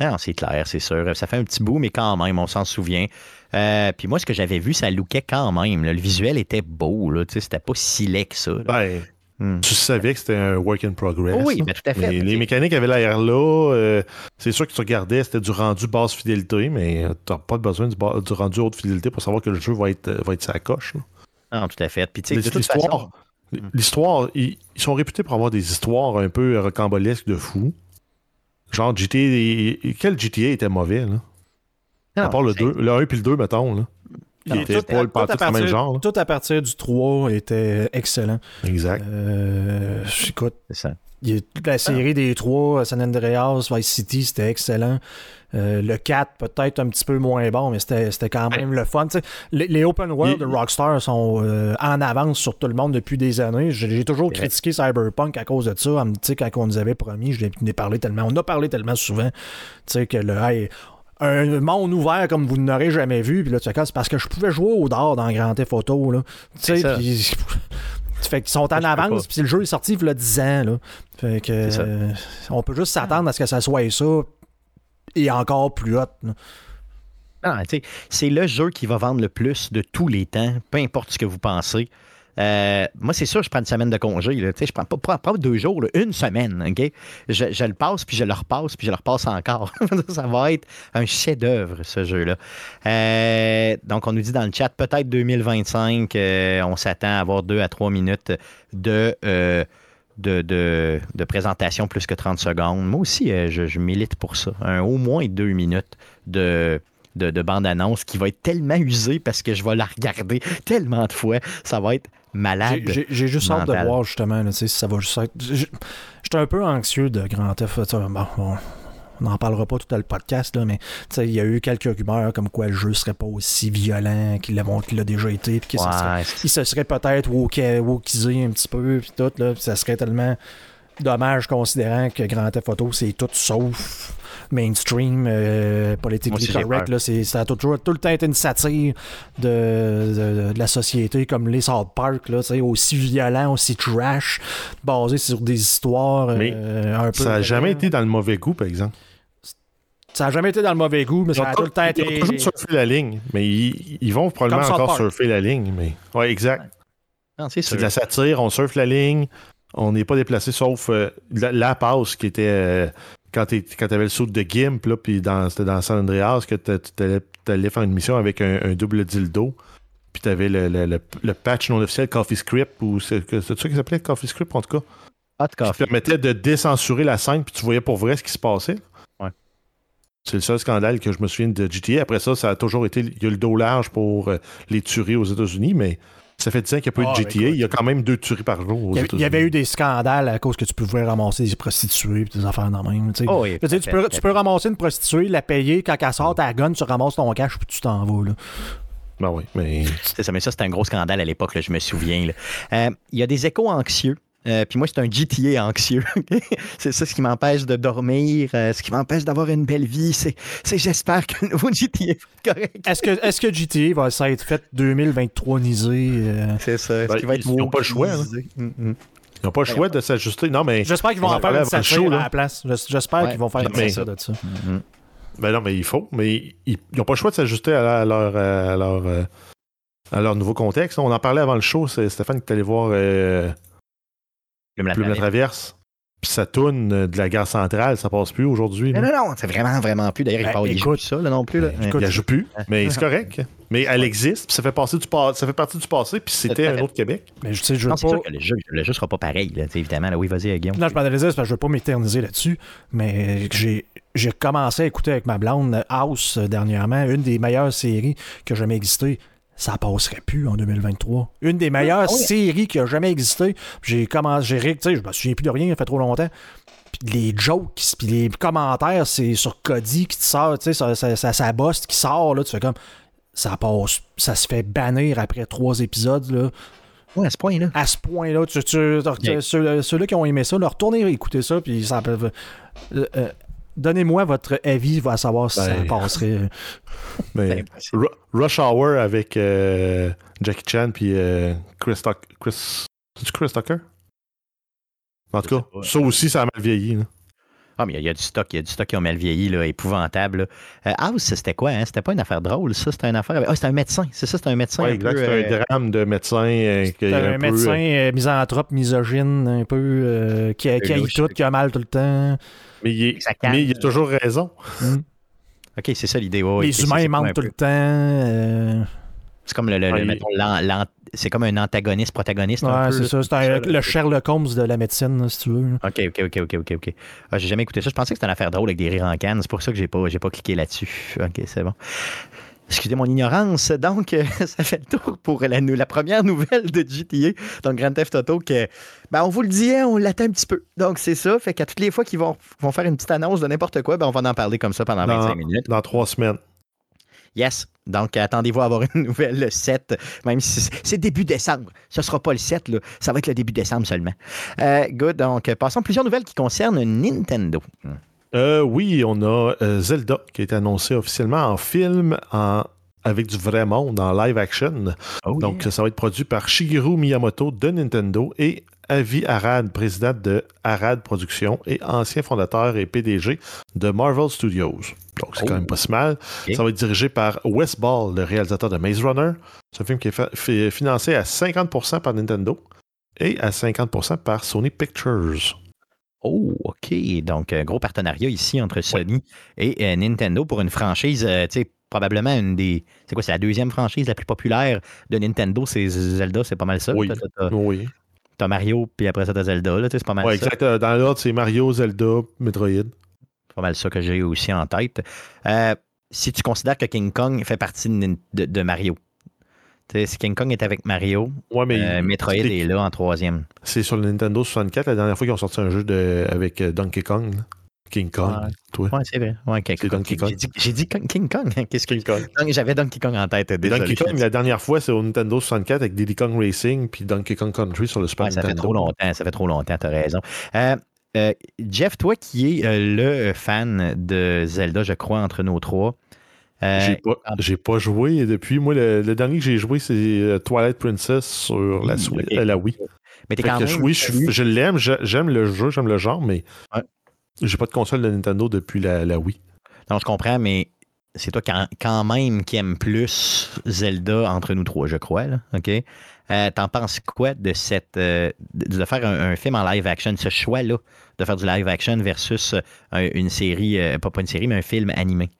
Ah non, c'est clair, c'est sûr. Ça fait un petit bout, mais quand même, on s'en souvient. Euh, puis moi, ce que j'avais vu, ça lookait quand même. là. Le visuel était beau, là. C'était pas si laid que ça. Ben, Hmm. Tu savais que c'était un work in progress. Oui, là. ben, tout à fait. Mais les mécaniques avaient l'air là. euh, c'est sûr que tu regardais, c'était du rendu basse fidélité, mais tu n'as pas besoin du, rendu haute fidélité pour savoir que le jeu va être, euh, va être sa coche. là. Non, tout à fait. Puis, tu sais, de toute L'histoire, façon, l'histoire, ils, ils sont réputés pour avoir des histoires un peu rocambolesques de fous. Genre GTA. Quel GTA était mauvais, là? à part le c'est- 2, le 1 puis le 2, mettons, là. Qui Non, était tout, pas le même genre. là. tout à partir du 3 était excellent. Exact. Euh, écoute, C'est ça. il la série des trois, San Andreas, Vice City, c'était excellent. Euh, le 4, peut-être un petit peu moins bon, mais c'était quand même le fun. Les, les open world de Rockstar sont euh, en avance sur tout le monde depuis des années. J'ai toujours critiqué Cyberpunk à cause de ça. Sais, Quand on nous avait promis, je l'ai parlé tellement. On a parlé tellement souvent que le hey, un monde ouvert comme vous n'aurez jamais vu. Puis là, tu c'est parce que je pouvais jouer au dard dans Grand Theft Auto. Là. Tu sais, puis- [laughs] fait qu'ils sont en je avance, puis le jeu est sorti il y a 10 ans. Là. Fait que, euh, on peut juste s'attendre à ce que ça soit ça et encore plus haut. là. Non, tu sais, c'est le jeu qui va vendre le plus de tous les temps, peu importe ce que vous pensez. Euh, moi, c'est sûr, je prends une semaine de congé. Là. Je prends pas, pas, deux jours, une semaine. Je le passe, puis je le repasse, puis je le repasse encore. [laughs] Ça va être un chef-d'œuvre, ce jeu-là. Euh, donc, on nous dit dans le chat, peut-être 2025, euh, on s'attend à avoir deux à trois minutes de. De, de- de présentation plus que 30 secondes. Moi aussi, euh, je, je milite pour ça. Un, au moins deux minutes de, de, de bande-annonce qui va être tellement usée parce que je vais la regarder tellement de fois. Ça va être malade. J'ai- juste hâte de voir justement là, si ça va juste être. J'étais un peu anxieux de Grand Theft. bon, bon, on n'en parlera pas tout à le podcast, là, mais tu sais, il y a eu quelques rumeurs comme quoi le jeu serait pas aussi violent qu'il l'a qu'il l'a déjà été. Puis que ça serait- Ouais, c'est- il se serait peut-être wokisé un petit peu, puis tout, là, ça serait tellement dommage considérant que Grand Theft Auto, c'est tout sauf mainstream, euh, Moi j'ai correct. peur. Là, c'est, ça a toujours, tout le temps été une satire de, de- de la société, comme les South Park, là, aussi violent, aussi trash, basé sur des histoires Mais euh, un peu... Ça n'a jamais été dans le mauvais goût, par exemple. Ça a jamais été dans le mauvais goût, mais Ils ça a tout le temps ils ont été... toujours surfé la ligne, mais ils, ils vont probablement encore Park. surfer la ligne. Mais... Ouais, exact. non, c'est de la satire, on surfe la ligne, on n'est pas déplacé sauf euh, la, la passe qui était euh, quand tu avais le saut de Gimp, là, puis dans, c'était dans San Andreas que tu allais faire une mission avec un, un double dildo. Puis tu avais le, le, le- le patch non officiel Coffee Script, ou c'est ça qui s'appelait Coffee Script en tout cas, Hot qui coffee. permettait de décensurer la scène, puis tu voyais pour vrai ce qui se passait. Ouais. C'est le seul scandale que je me souviens de GTA. Après ça, ça a toujours été. Il y a eu le dos large pour euh, les tueries aux États-Unis, mais ça fait 10 ans qu'il n'y a pas Ah, eu de GTA. écoute. Il y a quand même deux tueries par jour aux Il y, avait, il y États-Unis. avait eu des scandales à cause que tu pouvais ramasser des prostituées et des affaires dans même. tu. Oh oui, Tu peux, tu ramasser une prostituée, la payer, quand elle sort ta gun, tu ramasses ton cash puis tu t'en vas. Là. Ben oui, mais. C'est ça, mais ça, c'était un gros scandale à l'époque, là, je me souviens. là. Euh, Il y a des échos anxieux. Euh, puis moi, c'est un GTA anxieux. [laughs] c'est ça ce qui m'empêche de dormir, euh, ce qui m'empêche d'avoir une belle vie. C'est, c'est j'espère que le nouveau GTA va être correct. Est-ce que, est-ce que GTA va ça être fait 2023-nisé? euh? C'est ça. Est-ce Ben, qu'il va être ils n'ont pas le choix, là. wokeisé? Mm, mm. Ils n'ont pas le choix de s'ajuster. Non, mais. J'espère qu'ils vont On en faire une show, à la place. J'es- J'espère Ouais, qu'ils vont faire une mais- satire de ça. Mm. Ben non, mais il faut. Mais ils n'ont pas le choix de s'ajuster à, à leur, à, leur, euh, à leur nouveau contexte. On en parlait avant le show. C'est Stéphane qui est allé voir euh, Plume la Plume la traverse. Puis ça tourne euh, de la gare centrale. Ça passe plus aujourd'hui. Non, non, non, c'est vraiment, vraiment plus. D'ailleurs, il Ben, parle écoute, jeux, ça, là, non plus. Là. Il écoute, la joue plus, [laughs] mais c'est correct. Mais elle existe, puis ça fait, passer du pa- ça fait partie du passé, puis c'était un autre Québec. Mais je sais, je veux non, c'est pas. sûr que le jeu, le jeu sera pas pareil, là, sais, évidemment. Là, oui, vas-y, euh, Guillaume. Non, je m'analyse parce que je veux pas m'éterniser là-dessus, mais j'ai j'ai commencé à écouter avec ma blonde House euh, dernièrement, une des meilleures séries qui a jamais existé. Ça passerait plus en 2023. Une des meilleures Ah séries qui a jamais existé. J'ai commencé, j'ai tu sais, je me souviens plus de rien, ça fait trop longtemps. Puis les jokes, puis les commentaires, c'est sur Cody qui te sort, tu sais, ça, ça, ça, ça bosse qui sort, là, tu fais comme, ça passe, ça se fait bannir après trois épisodes, là Ouais, à ce point-là. à ce point-là. Tu, tu- tu- Yeah. ceux, ceux-là qui ont aimé ça, leur retournez écouter ça, puis ça peut. euh, euh, Donnez-moi votre avis, à savoir si Ben, ça passerait. [laughs] Impossible. Ru- Rush Hour avec euh, Jackie Chan puis euh, Chris Tucker. Chris... C'est-tu Chris Tucker? En tout cas, ça aussi, ça a mal vieilli. là. Ah, mais il y, a du stock, il y a du stock qui ont mal vieilli, là, épouvantable. Euh, House, c'était quoi? Hein? C'était pas une affaire drôle, ça? C'était une affaire. Ah, c'était un médecin, c'est ça, c'était un médecin. Oui, un exact. C'est un drame de médecin. euh, qui est C'est un, peu, médecin misanthrope, misogyne, un peu, euh, qui, qui haït louche. tout, qui a mal tout le temps. Mais, il est- Ça calme. mais il a toujours raison. [laughs] OK, c'est ça l'idée. Les humains mentent tout peu- le temps. euh, C'est comme le, le- le- Ouais, l'an- c'est comme un antagoniste, protagoniste. un Ouais, peu, c'est ça. C'est un- le Sherlock Holmes de la médecine, si tu veux. OK, OK, OK, OK, OK. Ah, j'ai jamais écouté ça. Je pensais que c'était une affaire drôle avec des rires en canne. C'est pour ça que j'ai pas, j'ai pas cliqué là-dessus. OK, c'est bon. Excusez mon ignorance. Donc, euh, [laughs] ça fait le tour pour la, première nouvelle de GTA, donc Grand Theft Auto, que, ben, on vous le dit, hein, on l'attend un petit peu. Donc, c'est ça. Fait qu'à toutes les fois qu'ils vont, vont faire une petite annonce de n'importe quoi, ben, on va en parler comme ça pendant 25 Dans, minutes. dans trois semaines. Yes. Donc, attendez-vous à avoir une nouvelle le 7, même si c'est- début décembre. Ce ne sera pas le 7, là. ça va être le début décembre seulement. Euh, good. Donc, passons à plusieurs nouvelles qui concernent Nintendo. Euh, oui, on a euh, Zelda qui a été annoncé officiellement en film en- avec du vrai monde en live action. Oh, Donc, ça va être produit par Shigeru Miyamoto de Nintendo et Avi Arad, président de Arad Productions et ancien fondateur et PDG de Marvel Studios. Donc, c'est Oh. quand même pas si mal. Ça va être dirigé par Wes Ball, le réalisateur de Maze Runner. C'est un film qui est fa- financé à 50% par Nintendo et à 50% par Sony Pictures. Oh, OK. Donc, un gros partenariat ici entre Sony et euh, Nintendo pour une franchise, euh, tu sais, probablement une des. C'est quoi, c'est la deuxième franchise la plus populaire de Nintendo, c'est Zelda, c'est pas mal ça. Oui. T'as- t'as- Oui. T'as Mario, puis après ça, t'as Zelda, là, tu sais, c'est pas mal Ouais, ça. exact. Euh, Dans l'ordre, c'est Mario, Zelda, Metroid. C'est pas mal ça que j'ai aussi en tête. Euh, si tu considères que King Kong fait partie de, Nin- de- de Mario, si King Kong est avec Mario, Ouais, mais euh, Metroid est là en troisième. C'est sur le Nintendo 64, la dernière fois qu'ils ont sorti un jeu de, avec euh, Donkey Kong. King Kong, Ouais. toi. Ouais, c'est vrai. Ouais, King C'est Kong. Donkey Kong. J'ai dit, j'ai dit Kong- King Kong. [laughs] Qu'est-ce que King Kong. J'avais Donkey Kong en tête. Désolé. Donkey Kong, la dernière fois, c'est au Nintendo 64 avec Diddy Kong Racing puis Donkey Kong Country sur le Super Ouais, ça fait Nintendo. trop longtemps, ça fait trop longtemps, t'as raison. Euh, euh, Jeff, toi qui es euh, le fan de Zelda, je crois, entre nos trois. Euh, J'ai pas, j'ai pas joué depuis. Moi, le, le dernier que j'ai joué, c'est euh, Twilight Princess sur la, Hmm, Switch- euh, la Wii. mais t'es quand même. oui, je, je l'aime, j'aime le jeu, j'aime le genre, mais Ouais. j'ai pas de console de Nintendo depuis la, la Wii. Non, je comprends, mais c'est toi quand, quand même qui aime plus Zelda entre nous trois, je crois. Là, OK? Euh, T'en penses quoi de cette euh, de, faire un, un film en live action, ce choix-là de faire du live action versus euh, un- une série, pas, pas une série, mais un film animé?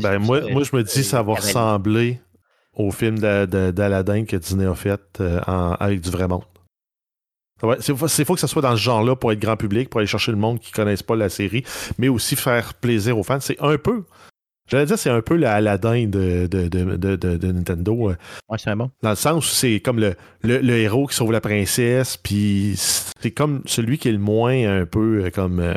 Ben, moi, moi, je me dis ça va ressembler au film d'A- d'A- d'Aladin que Disney a fait euh, en- avec du vrai monde. C'est c'est faut que ça soit dans ce genre-là pour être grand public, pour aller chercher le monde qui ne connaissent pas la série, mais aussi faire plaisir aux fans. C'est un peu, j'allais dire, c'est un peu l'Aladin de, de, de, de, de- Nintendo. euh, Ouais, c'est bon. dans le sens où c'est comme le, le, le héros qui sauve la princesse, puis c'est comme celui qui est le moins un peu euh, comme euh,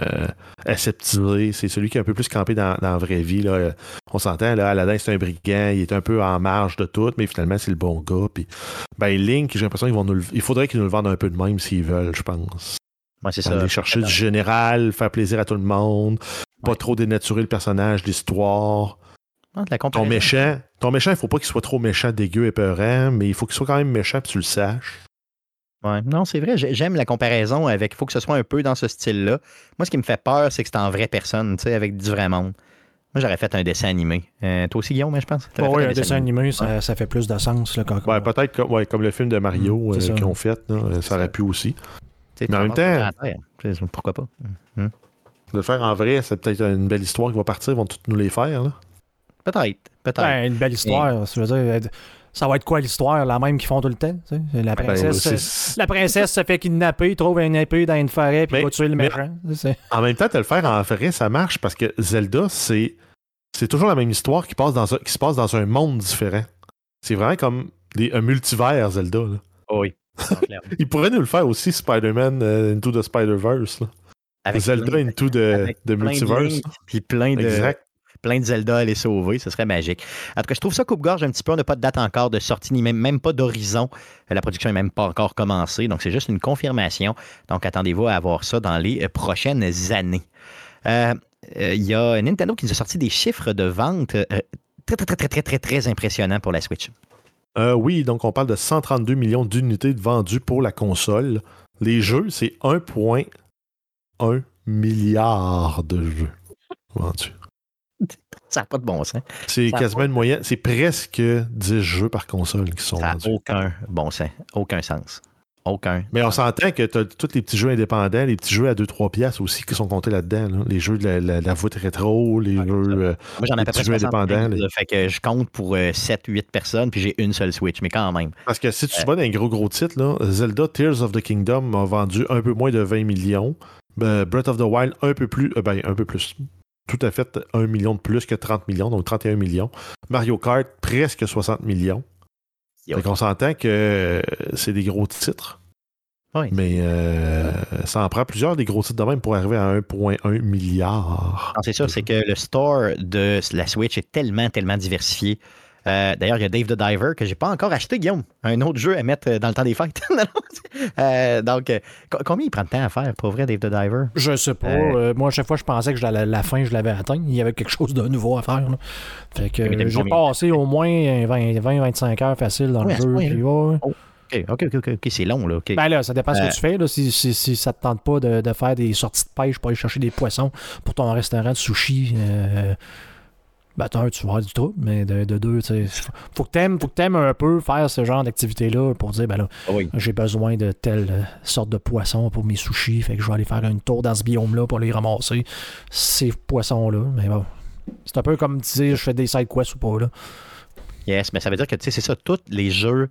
aseptisé. C'est celui qui est un peu plus campé dans, dans la vraie vie. Là. On s'entend, là, Aladdin, c'est un brigand, il est un peu en marge de tout, mais finalement, c'est le bon gars. Puis, ben, Link, j'ai l'impression qu'ils vont nous le- Il faudrait qu'ils nous le vendent un peu de même s'ils veulent, je pense. Ouais, c'est ça. Aller chercher du général, faire plaisir à tout le monde, pas Ouais. trop dénaturer le personnage, l'histoire. Ah, Ton méchant, ton méchant, il faut pas qu'il soit trop méchant, dégueu, épeurant, mais il faut qu'il soit quand même méchant puis tu le saches. Ouais. Non, c'est vrai, j'ai- j'aime la comparaison avec. Il faut que ce soit un peu dans ce style-là. Moi, ce qui me fait peur, c'est que c'est en vraie personne, tu sais, avec du vrai monde. Moi, j'aurais fait un dessin animé. Euh, toi aussi, Guillaume, hein, je pense? Fait ouais, un dessin animé, ça, ça fait plus de sens. Là, quand, Ouais, peut-être comme, ouais, comme le film de Mario Mm, euh, qu'ils ont fait, là, ça aurait pu aussi. Mais en même temps- Pourquoi pas? De le faire en vrai, c'est peut-être une belle histoire qui va partir, ils vont toutes nous les faire. Là. Peut-être. Peut-être. Ben, une belle histoire. Je veux dire, ça va être quoi l'histoire? La même qu'ils font tout le temps? tu sais? La Ben, princesse, euh, la princesse se fait kidnapper, trouve une épée dans une forêt, puis Mais- va tuer le mais- méchant. En même temps, de le faire en vrai, ça marche parce que Zelda, c'est c'est toujours la même histoire qui, passe dans un- qui se passe dans un monde différent. C'est vraiment comme des, un multivers Zelda. là. Oh oui. Non, clairement. [laughs] Il pourrait nous le faire aussi, Spider-Man euh, Into the Spider-Verse. Avec Zelda plein- Into de Multiverse. Puis plein de, Exact. plein de Zelda à les sauver, ce serait magique. En tout cas, je trouve ça coupe-gorge un petit peu. On n'a pas de date encore de sortie, ni même, même pas d'horizon. Euh, La production n'est même pas encore commencée, donc c'est juste une confirmation. Donc attendez-vous à avoir ça dans les euh, prochaines années. Euh, euh, Il y a Nintendo qui nous a sorti des chiffres de vente euh, très, très, très, très, très, très, très impressionnants pour la Switch. Euh, oui, donc on parle de 132 millions d'unités vendues pour la console. Les jeux, c'est 1,1 milliards de jeux vendus. [laughs] Ça n'a pas de bon sens. C'est quasiment une moyenne. C'est presque 10 jeux par console qui sont Ça vendus. aucun bon sens. Aucun sens. Aucun. Mais on s'entend que tu as tous les petits jeux indépendants, les petits jeux à 2-3 piastres aussi qui sont comptés là-dedans. là. Les jeux de la, la- la voûte rétro, les jeux. euh, Moi, j'en ai à peu près jeux 65, indépendants, Fait que je compte pour 7-8 personnes, puis j'ai une seule Switch, mais quand même. Parce que si tu vas dans un gros gros titre, là, Zelda Tears of the Kingdom a vendu un peu moins de 20 millions. Ben, Breath of the Wild, un peu plus. euh, ben, un peu plus. Tout à fait, un million de plus que 30 millions, donc 31 millions. Mario Kart, presque 60 millions. Yo. Fait qu'on s'entend que euh, c'est des gros titres. Oui. Mais euh, ça en prend plusieurs des gros titres de même pour arriver à 1,1 milliard. Non, c'est ça, c'est que le store de la Switch est tellement, tellement diversifié. Euh, D'ailleurs, il y a Dave the Diver que j'ai pas encore acheté, Guillaume. Un autre jeu à mettre euh, dans le temps des fêtes. [laughs] Euh, donc, co- combien il prend de temps à faire, pour vrai, Dave the Diver? Je sais pas. Euh, moi, à chaque fois, je pensais que je la fin, je l'avais atteint. Il y avait quelque chose de nouveau à faire. là. Fait que j'ai passé au moins 20-25 heures facile dans le ce jeu. puis ouais. OK, OK, OK, OK, c'est long, là. Ben là, ça dépend ce Euh, que tu fais. Là. Si, si, si ça te tente pas de, de faire des sorties de pêche pour aller chercher des poissons pour ton restaurant de sushi, euh, ben un, tu vas avoir du trouble, mais de, de deux, tu sais, faut- que t'aimes, faut que t'aimes un peu faire ce genre d'activité-là pour dire, ben là, Ah oui. j'ai besoin de telle euh, sorte de poisson pour mes sushis, fait que je vais aller faire un tour dans ce biome-là pour aller ramasser ces poissons-là. Mais bon, c'est un peu comme dire, je fais des side quests ou pas, là. Yes, mais ça veut dire que, tu sais, c'est ça, tous les jeux,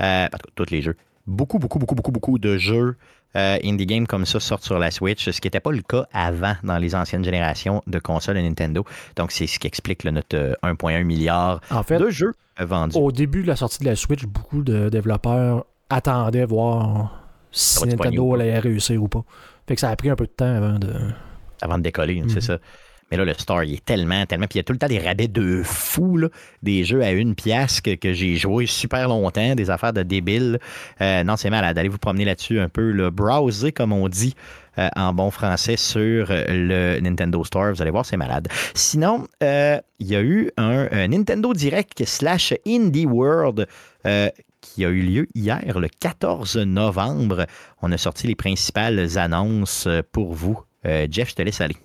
euh, tous les jeux, beaucoup, beaucoup, beaucoup, beaucoup, beaucoup de jeux euh, indie games comme ça sortent sur la Switch, ce qui n'était pas le cas avant dans les anciennes générations de consoles de Nintendo. Donc, c'est ce qui explique là, notre euh, 1,1 milliard En fait, de jeux euh, vendus. au début de la sortie de la Switch, beaucoup de développeurs attendaient voir si Nintendo allait réussir ou pas. Fait que ça a pris un peu de temps avant de. avant de décoller, Mhm. c'est ça. Mais là, le store, il est tellement, tellement. Puis il y a tout le temps des rabais de fou, des jeux à une pièce que, j'ai joué super longtemps, des affaires de débiles. Euh, non, c'est malade. Allez vous promener là-dessus un peu, le browser, comme on dit euh, en bon français, sur euh, le Nintendo Store. Vous allez voir, c'est malade. Sinon, il y a eu un, un Nintendo Direct slash Indie World. qui a eu lieu hier, le 14 novembre. On a sorti les principales annonces pour vous. Jeff, je te laisse aller.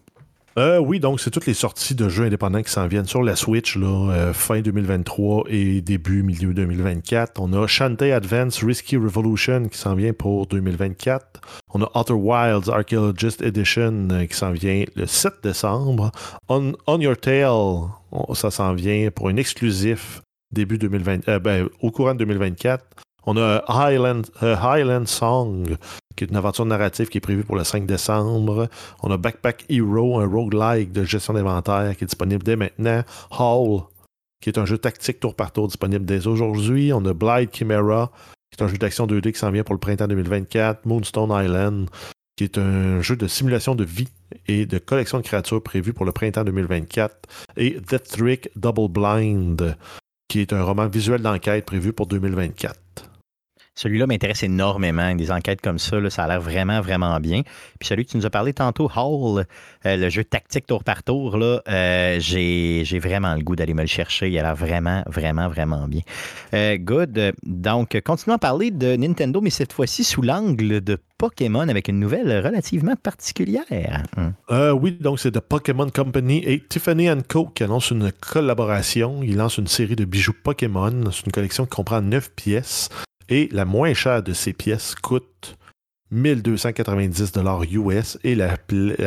Euh, oui, donc c'est toutes les sorties de jeux indépendants qui s'en viennent sur la Switch, euh, fin 2023 et début, milieu 2024. On a Shantae Advance Risky Revolution qui s'en vient pour 2024. On a Outer Wilds Archaeologist Edition euh, qui s'en vient le 7 décembre. On, On Your Tail, ça s'en vient pour un exclusif début 2020, euh, ben, au courant de 2024. On a Highland, Highland Song, qui est une aventure narrative qui est prévue pour le 5 décembre. On a Backpack Hero, un roguelike de gestion d'inventaire qui est disponible dès maintenant. Haul, qui est un jeu tactique tour par tour disponible dès aujourd'hui. On a Blade Chimera, qui est un jeu d'action 2D qui s'en vient pour le printemps 2024. Moonstone Island, qui est un jeu de simulation de vie et de collection de créatures prévu pour le printemps 2024. Et The Trick Double Blind, qui est un roman visuel d'enquête prévu pour 2024. Celui-là m'intéresse énormément. Des enquêtes comme ça, là, ça a l'air vraiment, vraiment bien. Puis celui que tu nous as parlé tantôt, Hall, euh, le jeu tactique tour par tour, euh, j'ai vraiment le goût d'aller me le chercher. Il a l'air vraiment, vraiment, vraiment bien. Euh, good. Donc, continuons à parler de Nintendo, mais cette fois-ci sous l'angle de Pokémon avec une nouvelle relativement particulière. Euh, oui, donc c'est The Pokémon Company et Tiffany Co. qui annoncent une collaboration. Ils lancent une série de bijoux Pokémon. C'est une collection qui comprend 9 pièces. Et la moins chère de ces pièces coûte 1290 US et la,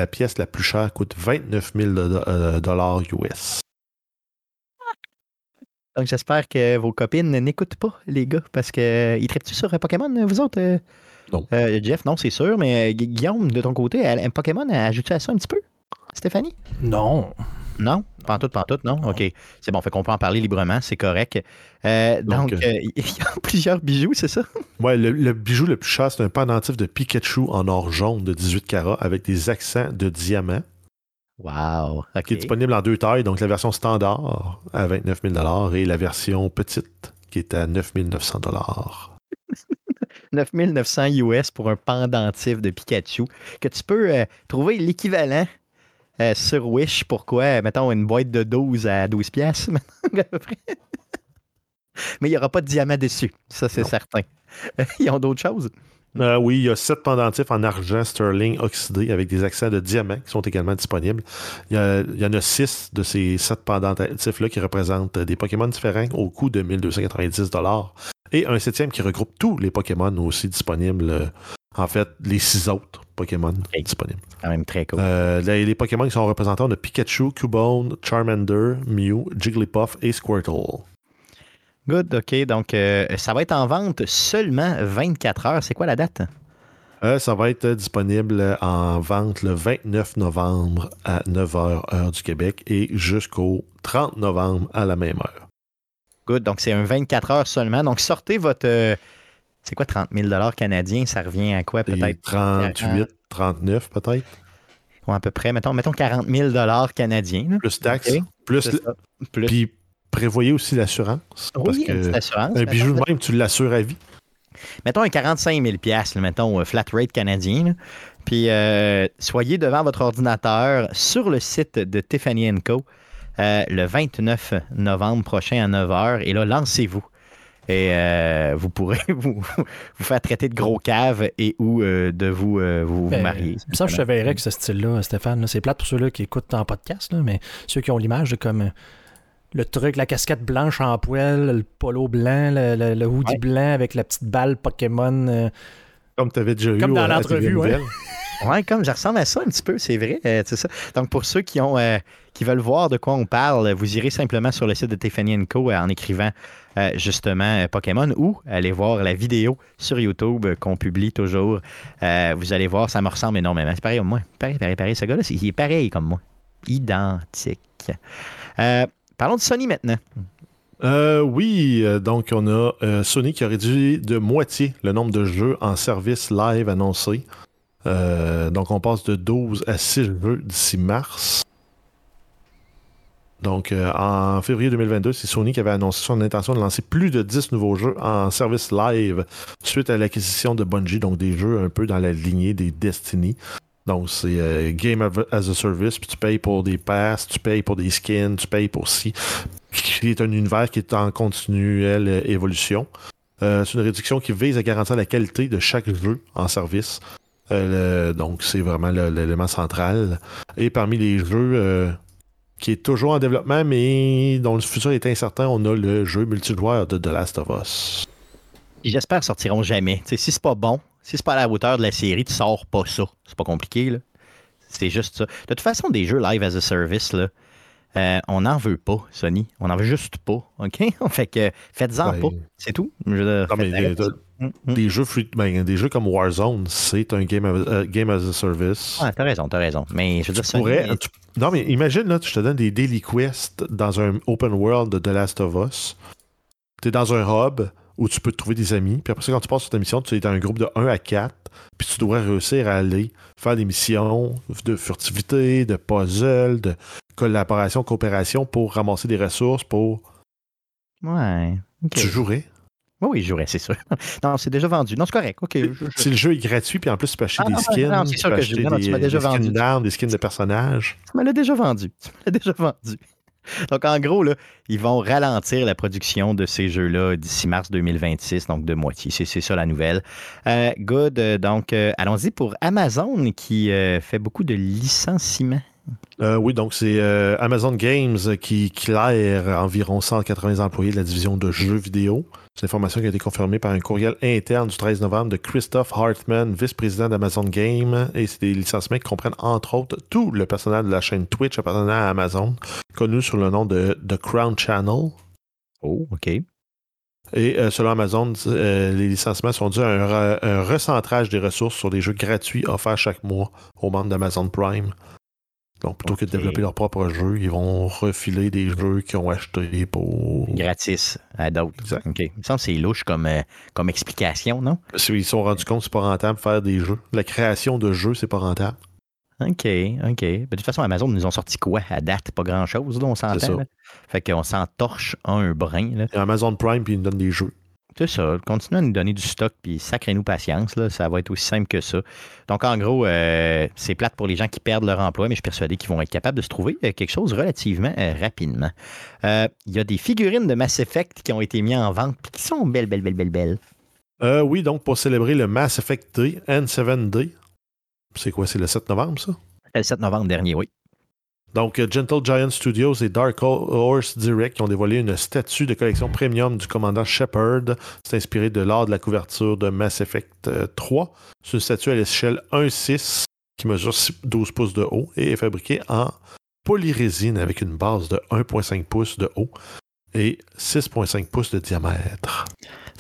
pièce la plus chère coûte 29 000 euh, dollars US. Donc, j'espère que vos copines n'écoutent pas, les gars, parce que ils traitent-tu sur euh, Pokémon, vous autres? euh? Non. Euh, Jeff, non, c'est sûr, mais euh, Gu- Guillaume, de ton côté, elle- Pokémon, ajoute à ça un petit peu? Stéphanie? Non. Non? Pantoute, pantoute, non? Non. OK. C'est bon, fait qu'on peut en parler librement, c'est correct. Euh, donc, euh, euh, [laughs] il y a plusieurs bijoux, c'est ça? Ouais, le, le bijou le plus cher, c'est un pendentif de Pikachu en or jaune de 18 carats avec des accents de diamant. Wow. Qui est disponible en deux tailles, donc la version standard à 29 000 et la version petite qui est à 9 900 9900 US pour un pendentif de Pikachu que tu peux euh, trouver l'équivalent euh, sur Wish. Pourquoi? Mettons une boîte de 12 à 12 pièces [laughs] à peu près. Mais il n'y aura pas de diamant dessus. Ça, c'est certain. Ils ont d'autres choses? Euh, oui, il y a sept pendentifs en argent sterling oxydé avec des accents de diamant qui sont également disponibles. Il y, en a six de ces sept pendentifs-là qui représentent des Pokémon différents au coût de 1290 et un septième qui regroupe tous les Pokémon aussi disponibles. Euh, en fait, les six autres Pokémon disponibles. C'est quand même très cool. Euh, les, Pokémon qui sont représentants, on a Pikachu, Cubone, Charmander, Mew, Jigglypuff et Squirtle. Good, OK. Donc, euh, ça va être en vente seulement 24 heures. C'est quoi la date? ça va être disponible en vente le 29 novembre à 9h heure du Québec et jusqu'au 30 novembre à la même heure. Good. Donc, c'est un 24 heures seulement. Donc, sortez votre. Euh, c'est quoi 30 000 canadiens? Ça revient à quoi peut-être? 38, 39 peut-être? Ou à peu près. Mettons, mettons 40 000 canadiens. Plus taxes. Plus, plus. Puis, prévoyez aussi l'assurance. Oui. Un bijou de même, tu l'assures à vie. Mettons un 45 000 mettons, flat rate canadien. Puis, euh, soyez devant votre ordinateur sur le site de Tiffany Co. Euh, le 29 novembre prochain à 9h. Et là, lancez-vous. Et euh, vous pourrez [laughs] vous, vous, faire traiter de gros cave et ou euh, de vous, vous, ben, marier. Ça, je te verrais que ce style-là, Stéphane. C'est plate pour ceux-là qui écoutent en podcast, mais ceux qui ont l'image comme le truc, la casquette blanche en poêle, le polo blanc, le, hoodie blanc avec la petite balle Pokémon. comme tu avais déjà eu. Comme dans l'entrevue, ouais. [laughs] Ouais, comme je ressemble à ça un petit peu, c'est vrai. Euh, ça. Donc, pour ceux qui, ont, euh, qui veulent voir de quoi on parle, vous irez simplement sur le site de Tiffany Co euh, en écrivant justement Pokémon ou allez voir la vidéo sur YouTube qu'on publie toujours. vous allez voir, ça me ressemble énormément. C'est pareil comme moi. Pareil, pareil, pareil. Ce gars-là, il est pareil comme moi. Identique. parlons de Sony maintenant. oui, donc on a Sony qui a réduit de moitié le nombre de jeux en service live annoncés. Euh, donc, on passe de 12 à 6 jeux d'ici mars. Donc, euh, en février 2022, c'est Sony qui avait annoncé son intention de lancer plus de 10 nouveaux jeux en service live suite à l'acquisition de Bungie, donc des jeux un peu dans la lignée des Destiny. Donc, c'est euh, Game as a Service, puis tu payes pour des passes, tu payes pour des skins, tu payes pour si. Qui est un univers qui est en continuelle évolution. c'est une réduction qui vise à garantir la qualité de chaque jeu en service. Euh, donc, c'est vraiment l'élément central. Et parmi les jeux euh, qui est toujours en développement, mais dont le futur est incertain, on a le jeu multijoueur de The Last of Us. J'espère qu'ils sortiront jamais. si c'est pas bon, si c'est pas à la hauteur de la série, tu sors pas ça. C'est pas compliqué, là. C'est juste ça. De toute façon, des jeux live as a service, là, euh, on n'en veut pas, Sony. On n'en veut juste pas. OK? [laughs] fait que faites-en pas. C'est tout. non, mais Mm, mm. Des, jeux ben, des jeux comme Warzone, c'est un game, euh, game as a service. Ah, t'as raison, t'as raison. Mais je veux dire, pourrais, Non, mais imagine, là, je te donne des daily quests dans un open world de The Last of Us. T'es dans un hub où tu peux te trouver des amis. Puis après ça, quand tu passes sur ta mission, tu es dans un groupe de 1 à 4. Puis tu devrais réussir à aller faire des missions de furtivité, de puzzle, de collaboration, coopération pour ramasser des ressources pour. Ouais. Tu jouerais? Oui, oui, je jouerais, c'est sûr. [laughs] Non, c'est déjà vendu. Non, c'est correct. OK. Si le jeu est gratuit, puis en plus, tu peux acheter ah, des skins. Non, c'est sûr que je des, tu m'as déjà des vendu. skins d'armes, des skins de personnages. Tu me l'as déjà vendu. [laughs] Tu me l'as déjà vendu. Donc, en gros, là, ils vont ralentir la production de ces jeux-là d'ici mars 2026, donc de moitié. C'est ça la nouvelle. Euh, good. Donc, euh, allons-y pour Amazon qui euh, fait beaucoup de licenciements. oui, donc c'est Amazon Games qui claire environ 180 employés de la division de jeux vidéo. C'est une information qui a été confirmée par un courriel interne du 13 novembre de Christophe Hartman, vice-président d'Amazon Game. Et c'est des licenciements qui comprennent entre autres tout le personnel de la chaîne Twitch appartenant à Amazon, connu sous le nom de The Crown Channel. Oh, OK. Et euh, selon Amazon, euh, les licenciements sont dus à un, recentrage des ressources sur des jeux gratuits offerts chaque mois aux membres d'Amazon Prime. Donc, plutôt que de développer leur propre jeu, ils vont refiler des jeux qu'ils ont achetés pour. Gratis à d'autres. OK. Il me semble que c'est louche comme, euh, comme explication, non? Qu'ils se sont rendus compte que c'est pas rentable de faire des jeux. La création de jeux, c'est pas rentable. OK, OK. de toute façon, Amazon nous ont sorti quoi? À date? Pas grand-chose, on s'entend. Fait qu'on s'entorche un brin. Là. Amazon Prime, puis ils nous donnent des jeux. C'est ça. Continuez à nous donner du stock, puis sacrez-nous patience. Là, ça va être aussi simple que ça. Donc, en gros, euh, c'est plate pour les gens qui perdent leur emploi, mais je suis persuadé qu'ils vont être capables de se trouver euh, quelque chose relativement euh, rapidement. Il y a des figurines de Mass Effect qui ont été mises en vente, puis qui sont belles, belles, belles, belles, belles. Euh, oui, donc pour célébrer le Mass Effect Day, N7D. C'est quoi, c'est le 7 novembre, ça? Le 7 novembre dernier, oui. Donc, euh, Gentle Giant Studios et Dark Horse Direct qui ont dévoilé une statue de collection premium du commandant Shepard. C'est inspiré de l'art de la couverture de Mass Effect 3. C'est une statue à l'échelle 1.6 qui mesure 12 pouces de haut et est fabriquée en polyrésine avec une base de 1.5 pouces de haut et 6,5 pouces de diamètre.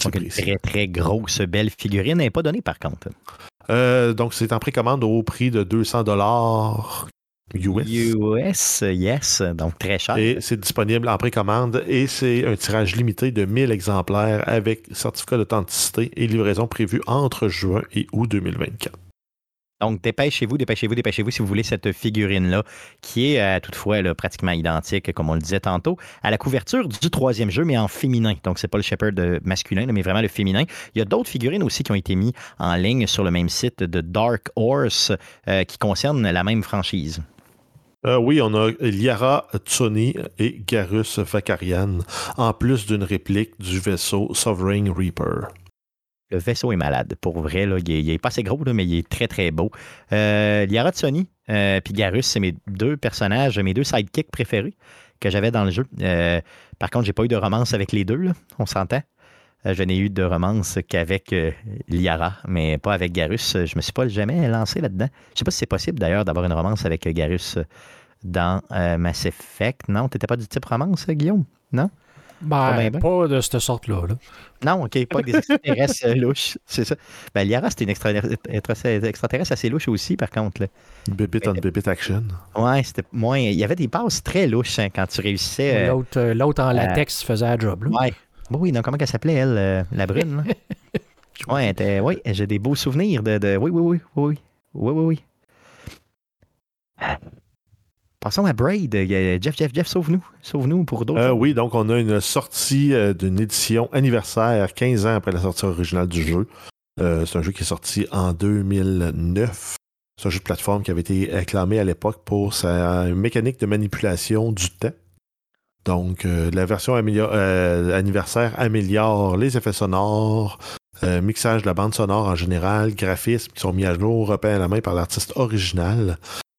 Donc, une très, très grosse, belle figurine. n'est pas donnée, par contre. Euh, donc, c'est en précommande au prix de 200 dollars US. US, yes. Donc, très cher. Et c'est disponible en précommande et c'est un tirage limité de 1000 exemplaires avec certificat d'authenticité et livraison prévue entre juin et août 2024. Donc, dépêchez-vous, dépêchez-vous, dépêchez-vous si vous voulez cette figurine-là, qui est euh, toutefois pratiquement identique, comme on le disait tantôt, à la couverture du troisième jeu, mais en féminin. Donc, c'est pas le Shepherd euh, masculin, mais vraiment le féminin. Il y a d'autres figurines aussi qui ont été mises en ligne sur le même site de Dark Horse, euh, qui concernent la même franchise. Oui, on a Liara Tsoni et Garus Vakarian, en plus d'une réplique du vaisseau Sovereign Reaper. Le vaisseau est malade, pour vrai. Il, est, pas assez gros, mais il est très, très beau. Euh, Liara Sony euh, puis Garus, c'est mes deux personnages, mes deux sidekicks préférés que j'avais dans le jeu. Euh, par contre, j'ai pas eu de romance avec les deux, on s'entend? Euh, je n'ai eu de romance qu'avec Liara, mais pas avec Garus. Je me suis pas jamais lancé là-dedans. Je sais pas si c'est possible d'ailleurs d'avoir une romance avec Garus dans Mass Effect. Non, t'étais pas du type romance, Guillaume? Non? Ben, pas, de cette sorte-là. Non, OK, pas des extraterrestres euh, louches, c'est ça. Ben, Liara, c'était une extraterrestre assez louche aussi, par contre. Là. Bébé on bébé action. Ouais, c'était moins... Il y avait des passes très louches hein, quand tu réussissais... Euh, euh, l'autre, en latex faisait un job. Là. Ouais. Oui, donc comment elle s'appelait, elle, la brune? [laughs] ouais, oui, j'ai des beaux souvenirs de, de... Oui, oui, oui, oui, oui, oui, oui. Passons à Braid. Jeff, Jeff, Jeff, sauve-nous. Sauve-nous pour d'autres. Euh, oui, donc on a une sortie euh, d'une édition anniversaire 15 ans après la sortie originale du jeu. Euh, c'est un jeu qui est sorti en 2009. C'est un jeu de plateforme qui avait été acclamé à l'époque pour sa mécanique de manipulation du temps. Donc, la version anniversaire améliore les effets sonores, mixage de la bande sonore en général, graphismes qui sont mis à jour, repeints à la main par l'artiste original.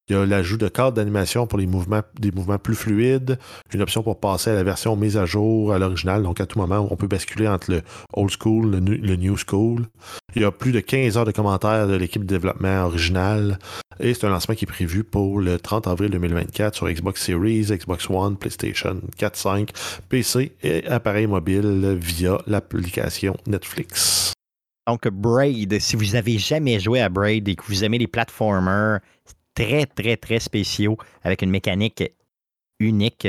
Il y a l'ajout de cadres d'animation pour les mouvements, des mouvements plus fluides, une option pour passer à la version mise à jour à l'original. Donc, à tout moment, on peut basculer entre le old school, le, le new school. Il y a plus de 15 heures de commentaires de l'équipe de développement originale. Et c'est un lancement qui est prévu pour le 30 avril 2024 sur Xbox Series, Xbox One, PlayStation 4, 5, PC et appareil mobile via l'application Netflix. Donc, Braid, si vous n'avez jamais joué à Braid et que vous aimez les platformers, très, très, très spéciaux avec une mécanique unique.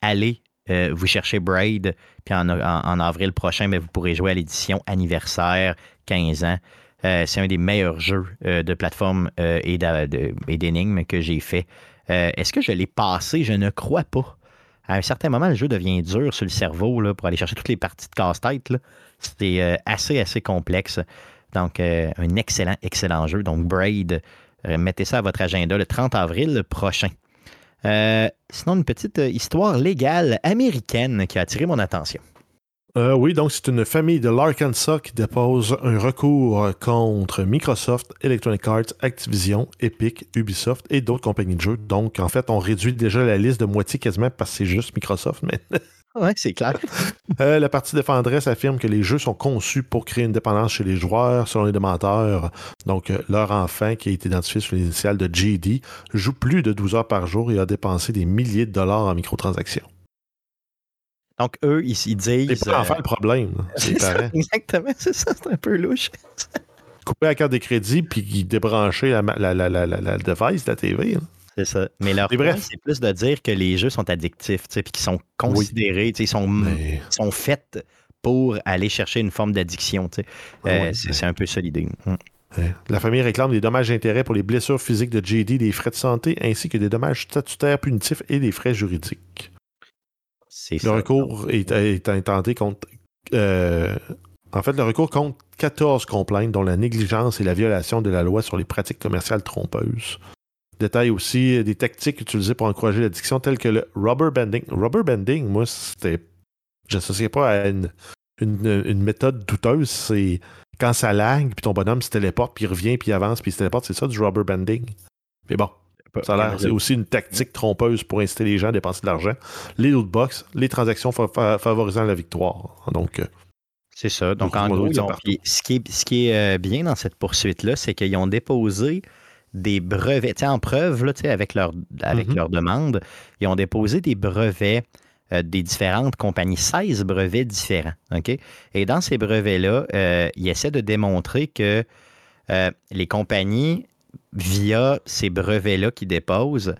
Allez euh, vous cherchez Braid, puis en, avril prochain, ben, vous pourrez jouer à l'édition anniversaire 15 ans. Euh, c'est un des meilleurs jeux euh, de plateforme et d'énigmes que j'ai fait. Est-ce que je l'ai passé? Je ne crois pas. À un certain moment, le jeu devient dur sur le cerveau pour aller chercher toutes les parties de casse-tête. C'est assez, assez complexe. Donc, un excellent, excellent jeu. Donc, Braid, euh, mettez ça à votre agenda le 30 avril prochain. Euh, sinon, une petite euh, histoire légale américaine qui a attiré mon attention. Oui, donc c'est une famille de l'Arkansas qui dépose un recours contre Microsoft, Electronic Arts, Activision, Epic, Ubisoft et d'autres compagnies de jeux. Donc, en fait, on réduit déjà la liste de moitié quasiment parce que c'est juste Microsoft maintenant. [laughs] Oui, c'est clair. [laughs] Euh, la partie défendresse affirme que les jeux sont conçus pour créer une dépendance chez les joueurs, selon les demandeurs. Donc, euh, leur enfant, qui a été identifié sous l'initiale de JD, joue plus de 12 heures par jour et a dépensé des milliers de dollars en microtransactions. Donc, eux, ils, ils disent. C'est pas le problème. [laughs] C'est Exactement, c'est ça, c'est un peu louche. [laughs] Couper la carte de crédit puis débrancher la, la, la, la, la device, la TV. C'est ça. Mais leur point, c'est plus de dire que les jeux sont addictifs, puis qu'ils sont considérés, ils sont, sont faits pour aller chercher une forme d'addiction. Euh, c'est un peu ça l'idée. Hum. La famille réclame des dommages d'intérêt pour les blessures physiques de JD, des frais de santé, ainsi que des dommages statutaires punitifs et des frais juridiques. Le recours est, intenté contre. Euh, en fait, le recours compte 14 complaintes, dont la négligence et la violation de la loi sur les pratiques commerciales trompeuses. Détail aussi des tactiques utilisées pour encourager l'addiction, telles que le rubber banding. Rubber banding, moi, c'était. J'associais pas à une une, méthode douteuse, c'est quand ça lag, puis ton bonhomme se téléporte, puis il revient, puis il avance, puis il se téléporte. C'est ça du rubber banding. Mais bon, ça a l'air, c'est aussi une tactique trompeuse pour inciter les gens à dépenser de l'argent. Les lootbox, les transactions favorisant la victoire. Donc, euh, c'est ça. Donc, en gros, ce qui est, ce qui est euh, bien dans cette poursuite-là, c'est qu'ils ont déposé des brevets. en preuve, là, avec, leur, avec mm-hmm. leur demande, ils ont déposé des brevets euh, des différentes compagnies, 16 brevets différents. OK? Et dans ces brevets-là, euh, ils essaient de démontrer que euh, les compagnies, via ces brevets-là qu'ils déposent,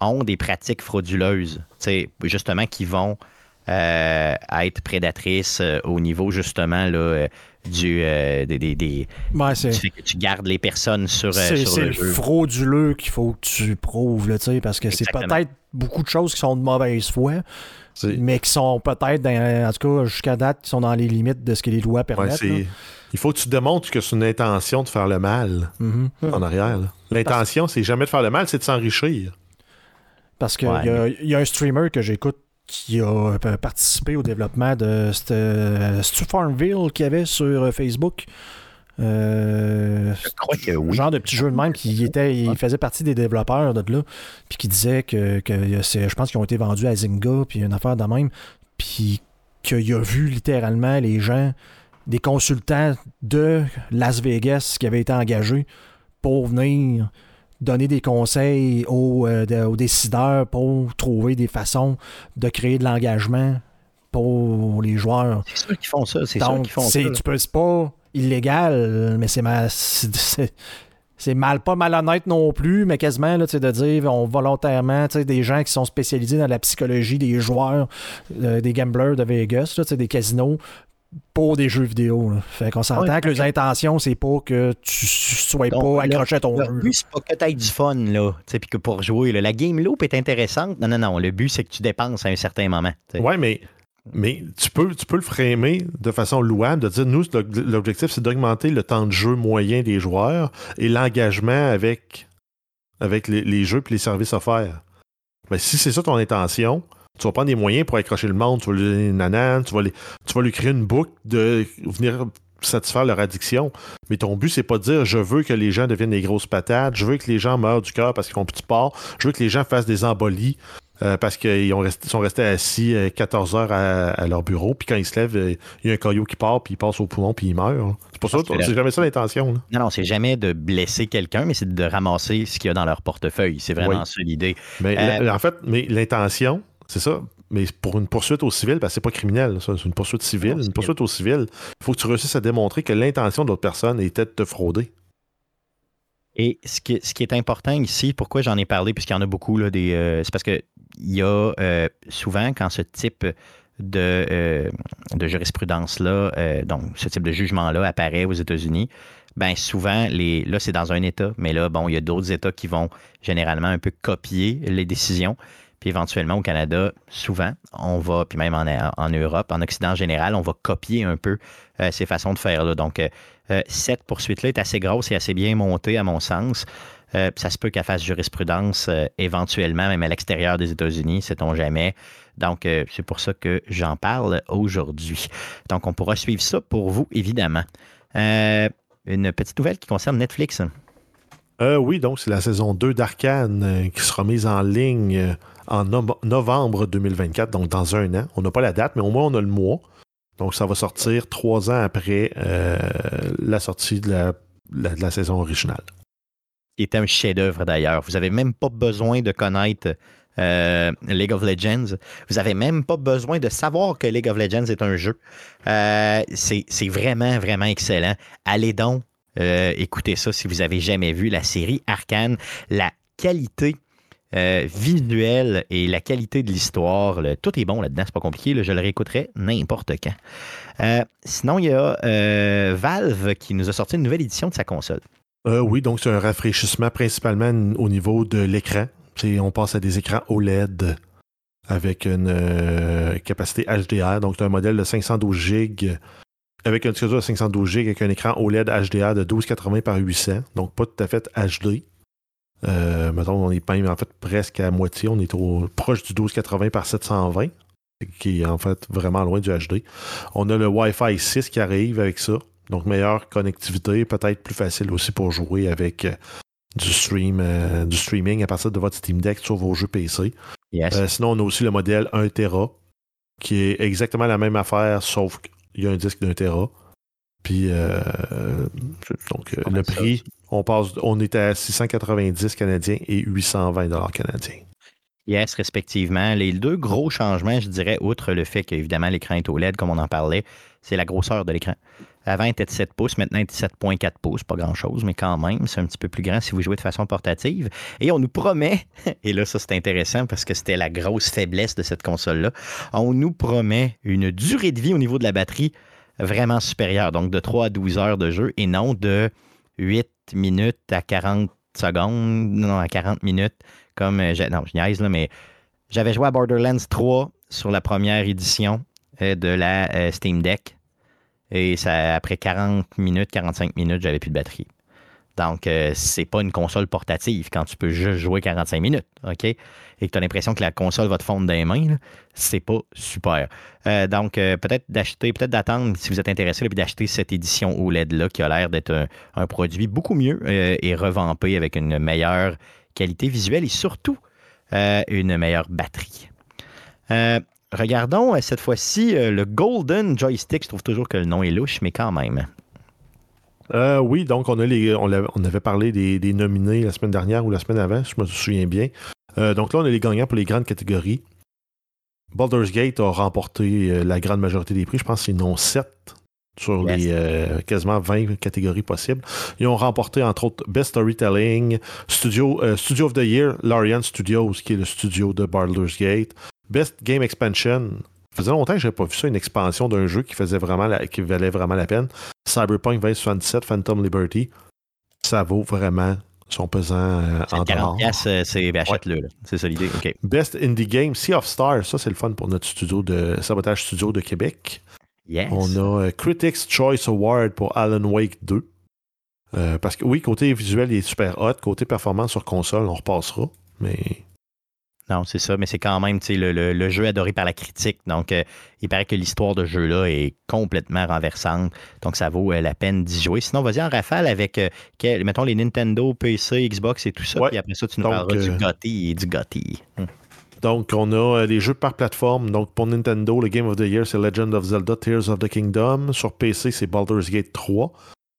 ont des pratiques frauduleuses, justement, qui vont être prédatrices au niveau, justement, là, du, des, des, que tu gardes les personnes sur, c'est, le frauduleux qu'il faut que tu prouves, là, parce que c'est peut-être beaucoup de choses qui sont de mauvaise foi, mais qui sont peut-être, en tout cas, jusqu'à date, qui sont dans les limites de ce que les lois permettent. il faut que tu démontres que c'est une intention de faire le mal mm-hmm. en arrière. L'intention, c'est jamais de faire le mal, c'est de s'enrichir. Parce qu'il y, a un streamer que j'écoute qui a euh, participé au développement de cette Farmville qu'il y avait sur euh, Facebook. Euh, je crois que oui. Genre de petit jeu de même qui était, il faisait partie des développeurs de là, puis qui disait que, je pense qu'ils ont été vendus à Zynga, puis une affaire de même, puis qu'il a vu littéralement les gens, des consultants de Las Vegas qui avaient été engagés pour venir donner des conseils aux, euh, aux décideurs pour trouver des façons de créer de l'engagement pour les joueurs. C'est sûr qu'ils font ça, c'est sûr qu'ils font ça. Tu peux pas illégal, mais c'est mal. C'est mal, pas malhonnête non plus, mais quasiment là, de dire on volontairement des gens qui sont spécialisés dans la psychologie des joueurs, euh, des gamblers de Vegas, là, des casinos, pour des jeux vidéo. Fait qu'on s'entend que les intentions, c'est pas que tu sois pas accroché à ton jeu. Le but, c'est pas que tu aies du fun, là, puis que pour jouer. La game loop est intéressante. Non, non, non. Le but, c'est que tu dépenses à un certain moment. Ouais, mais mais tu peux, tu peux le framer de façon louable, de dire, nous, l'objectif, c'est d'augmenter le temps de jeu moyen des joueurs et l'engagement avec, avec les, jeux et les services offerts. Mais si c'est ça ton intention, tu vas prendre des moyens pour accrocher le monde, tu vas lui donner une nanane, tu vas, tu vas lui créer une boucle de venir satisfaire leur addiction. Mais ton but, c'est pas de dire je veux que les gens deviennent des grosses patates, je veux que les gens meurent du cœur parce qu'ils ont petit port, je veux que les gens fassent des embolies euh, parce qu'ils sont restés assis 14 euh, heures à, leur bureau, puis quand ils se lèvent, euh, il y a un caillou qui part, puis il passe au poumon, puis il meurt. C'est pour ça, c'est jamais ça l'intention. Non, non, c'est jamais de blesser quelqu'un, mais c'est de ramasser ce qu'il y a dans leur portefeuille. C'est vraiment ça l'idée. Mais en fait, mais l'intention, c'est ça. Mais pour une poursuite au civil, ben, c'est pas criminel. C'est une poursuite civile. une poursuite au civil, il faut que tu réussisses à démontrer que l'intention de l'autre personne était de te frauder. Et ce qui, est important ici, pourquoi j'en ai parlé, puisqu'il y en a beaucoup, là, des, c'est parce que il y a euh, souvent, quand ce type de, euh, de jurisprudence-là, euh, donc ce type de jugement-là apparaît aux États-Unis, ben souvent, les, là, c'est dans un État, mais là, bon, il y a d'autres États qui vont généralement un peu copier les décisions. Puis éventuellement, au Canada, souvent, on va, puis même en, Europe, en Occident en général, on va copier un peu ces façons de faire. Là. Donc, cette poursuite-là est assez grosse et assez bien montée, à mon sens. Euh, ça se peut qu'elle fasse jurisprudence euh, éventuellement, même à l'extérieur des États-Unis, sait-on jamais. Donc, euh, c'est pour ça que j'en parle aujourd'hui. Donc, on pourra suivre ça pour vous, évidemment. une petite nouvelle qui concerne Netflix. oui, donc c'est la saison 2 d'Arcane qui sera mise en ligne en novembre 2024, donc dans un an. On n'a pas la date, mais au moins on a le mois. Donc, ça va sortir trois ans après la sortie de la saison originale qui est un chef-d'œuvre d'ailleurs. Vous n'avez même pas besoin de connaître euh, League of Legends. Vous n'avez même pas besoin de savoir que League of Legends est un jeu. Euh, c'est vraiment, vraiment excellent. Allez donc euh, écouter ça si vous n'avez jamais vu la série Arcane. La qualité visuelle et la qualité de l'histoire, tout est bon là-dedans, c'est pas compliqué. je le réécouterai n'importe quand. sinon, il y a Valve qui nous a sorti une nouvelle édition de sa console. Euh, oui, donc c'est un rafraîchissement principalement au niveau de l'écran. On passe à des écrans OLED avec une euh, capacité HDR. Donc, c'est un modèle de 512 GB avec un disque de 512 GB avec un écran OLED HDR de 1280 par 800. Donc, pas tout à fait HD. Euh, mettons, on est même en fait presque à moitié. On est au, proche du 1280 par 720. qui est en fait vraiment loin du HD. On a le Wi-Fi 6 qui arrive avec ça. Donc, meilleure connectivité, peut-être plus facile aussi pour jouer avec euh, du, stream, euh, du streaming à partir de votre Steam Deck sur vos jeux PC. Yes. sinon, on a aussi le modèle 1 Tera, qui est exactement la même affaire, sauf qu'il y a un disque d'un Tera. Puis, donc, le prix, on, passe, on est à 690 canadiens et 820 dollars canadiens. Yes, respectivement. Les deux gros changements, je dirais, outre le fait qu'évidemment l'écran est OLED, comme on en parlait, c'est la grosseur de l'écran. Avant, il était de 7 pouces, maintenant, il est de 7,4 pouces. Pas grand-chose, mais quand même, c'est un petit peu plus grand si vous jouez de façon portative. Et on nous promet, [laughs] et là, ça, c'est intéressant parce que c'était la grosse faiblesse de cette console-là, on nous promet une durée de vie au niveau de la batterie vraiment supérieure. Donc, de 3 à 12 heures de jeu et non de 8 minutes à 40 secondes, non, à 40 minutes comme, euh, non, je niaise, là, mais j'avais joué à Borderlands 3 sur la première édition euh, de la euh, Steam Deck. Et ça, après 40 minutes, 45 minutes, j'avais plus de batterie. Donc, c'est pas une console portative quand tu peux juste jouer 45 minutes, OK? Et que tu as l'impression que la console va te fondre dans les mains, c'est pas super. donc, peut-être d'acheter, peut-être d'attendre, si vous êtes intéressé, puis d'acheter cette édition OLED-là, qui a l'air d'être un, un, produit beaucoup mieux et revampé avec une meilleure qualité visuelle et surtout euh, une meilleure batterie. Euh, regardons euh, cette fois-ci le Golden Joystick. Je trouve toujours que le nom est louche, mais quand même. Oui, donc on, a les, on, avait parlé des, nominés la semaine dernière ou la semaine avant, je me souviens bien. donc là, on a les gagnants pour les grandes catégories. Baldur's Gate a remporté la grande majorité des prix. Je pense que c'est non 7 sur les euh, quasiment 20 catégories possibles. Ils ont remporté, entre autres, Best Storytelling, Studio, euh, Studio of the Year, Larian Studios, qui est le studio de Baldur's Gate, Best Game Expansion. Ça faisait longtemps que je n'avais pas vu ça, une expansion d'un jeu qui, faisait vraiment qui valait vraiment la peine. Cyberpunk 2077, Phantom Liberty. Ça vaut vraiment son pesant euh, en 40 c'est achète-le. C'est ça l'idée. Best Indie Game, Sea of Stars. Ça, c'est le fun pour notre studio de Sabotage Studio de Québec. On a euh, Critics Choice Award pour Alan Wake 2. Euh, parce que oui, côté visuel, il est super hot. Côté performance sur console, on repassera. Mais. Non, c'est ça, mais c'est quand même le, le, jeu adoré par la critique. Donc, euh, il paraît que l'histoire de jeu-là est complètement renversante. Donc, ça vaut la peine d'y jouer. Sinon, vas-y en rafale avec, mettons, les Nintendo, PC, Xbox et tout ça. Puis après ça, tu nous parleras du GOTY et du GOTY. Hum. Donc, on a les jeux par plateforme. Donc, pour Nintendo, le Game of the Year, c'est Legend of Zelda Tears of the Kingdom. Sur PC, c'est Baldur's Gate 3.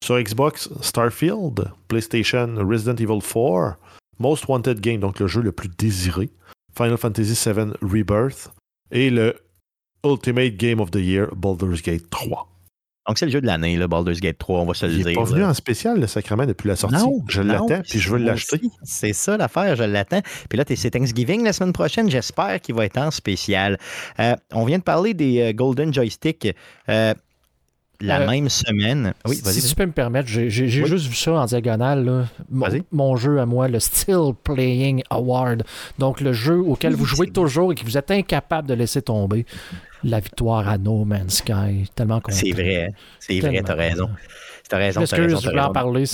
Sur Xbox, Starfield. PlayStation, Resident Evil 4. Most Wanted Game, donc le jeu le plus désiré. Final Fantasy VII Rebirth. Et le Ultimate Game of the Year, Baldur's Gate 3. Donc, c'est le jeu de l'année, le Baldur's Gate 3, on va se le dire. Il n'est pas venu en spécial, le sacrement, depuis la sortie. Non, je l'attends, puis je veux l'acheter. C'est ça l'affaire, je l'attends. Puis là, c'est Thanksgiving la semaine prochaine. J'espère qu'il va être en spécial. Euh, on vient de parler des euh, Golden Joystick. Euh, la même semaine. Oui, si tu peux me permettre, j'ai juste vu ça en diagonale. Mon, jeu à moi, le Still Playing Award. Donc, le jeu auquel vous jouez toujours et que vous êtes incapable de laisser tomber la victoire à No Man's Sky. Tellement. C'est vrai. C'est vrai, t'as raison. T'as raison. Parce que je voulais en parler.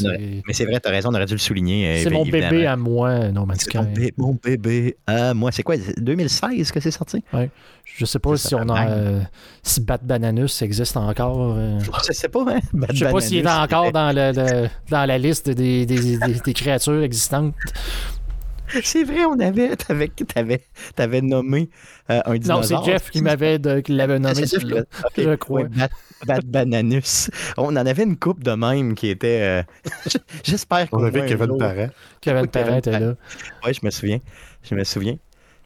Mais c'est vrai, t'as raison, on aurait dû le souligner. Euh, c'est mon bébé à moi, No Man's Sky. Mon, bébé à moi. C'est quoi, 2016 que c'est sorti? Oui. Je sais pas si on a. Euh, si Bat Bananus existe encore. Euh... [laughs] Je sais pas, hein? Je sais pas s'il est encore dans, la liste des, créatures existantes. C'est vrai, on avait, t'avais, t'avais, t'avais nommé euh, un dinosaure. Non, c'est Jeff qui m'avait, qui l'avait nommé. C'est Jeff, je crois. Bat, Bananus. On en avait une coupe de même qui était. Euh, [laughs] j'espère qu'on On avait Kevin Parent. Kevin Parent était là. Oui, je me souviens. Je me souviens.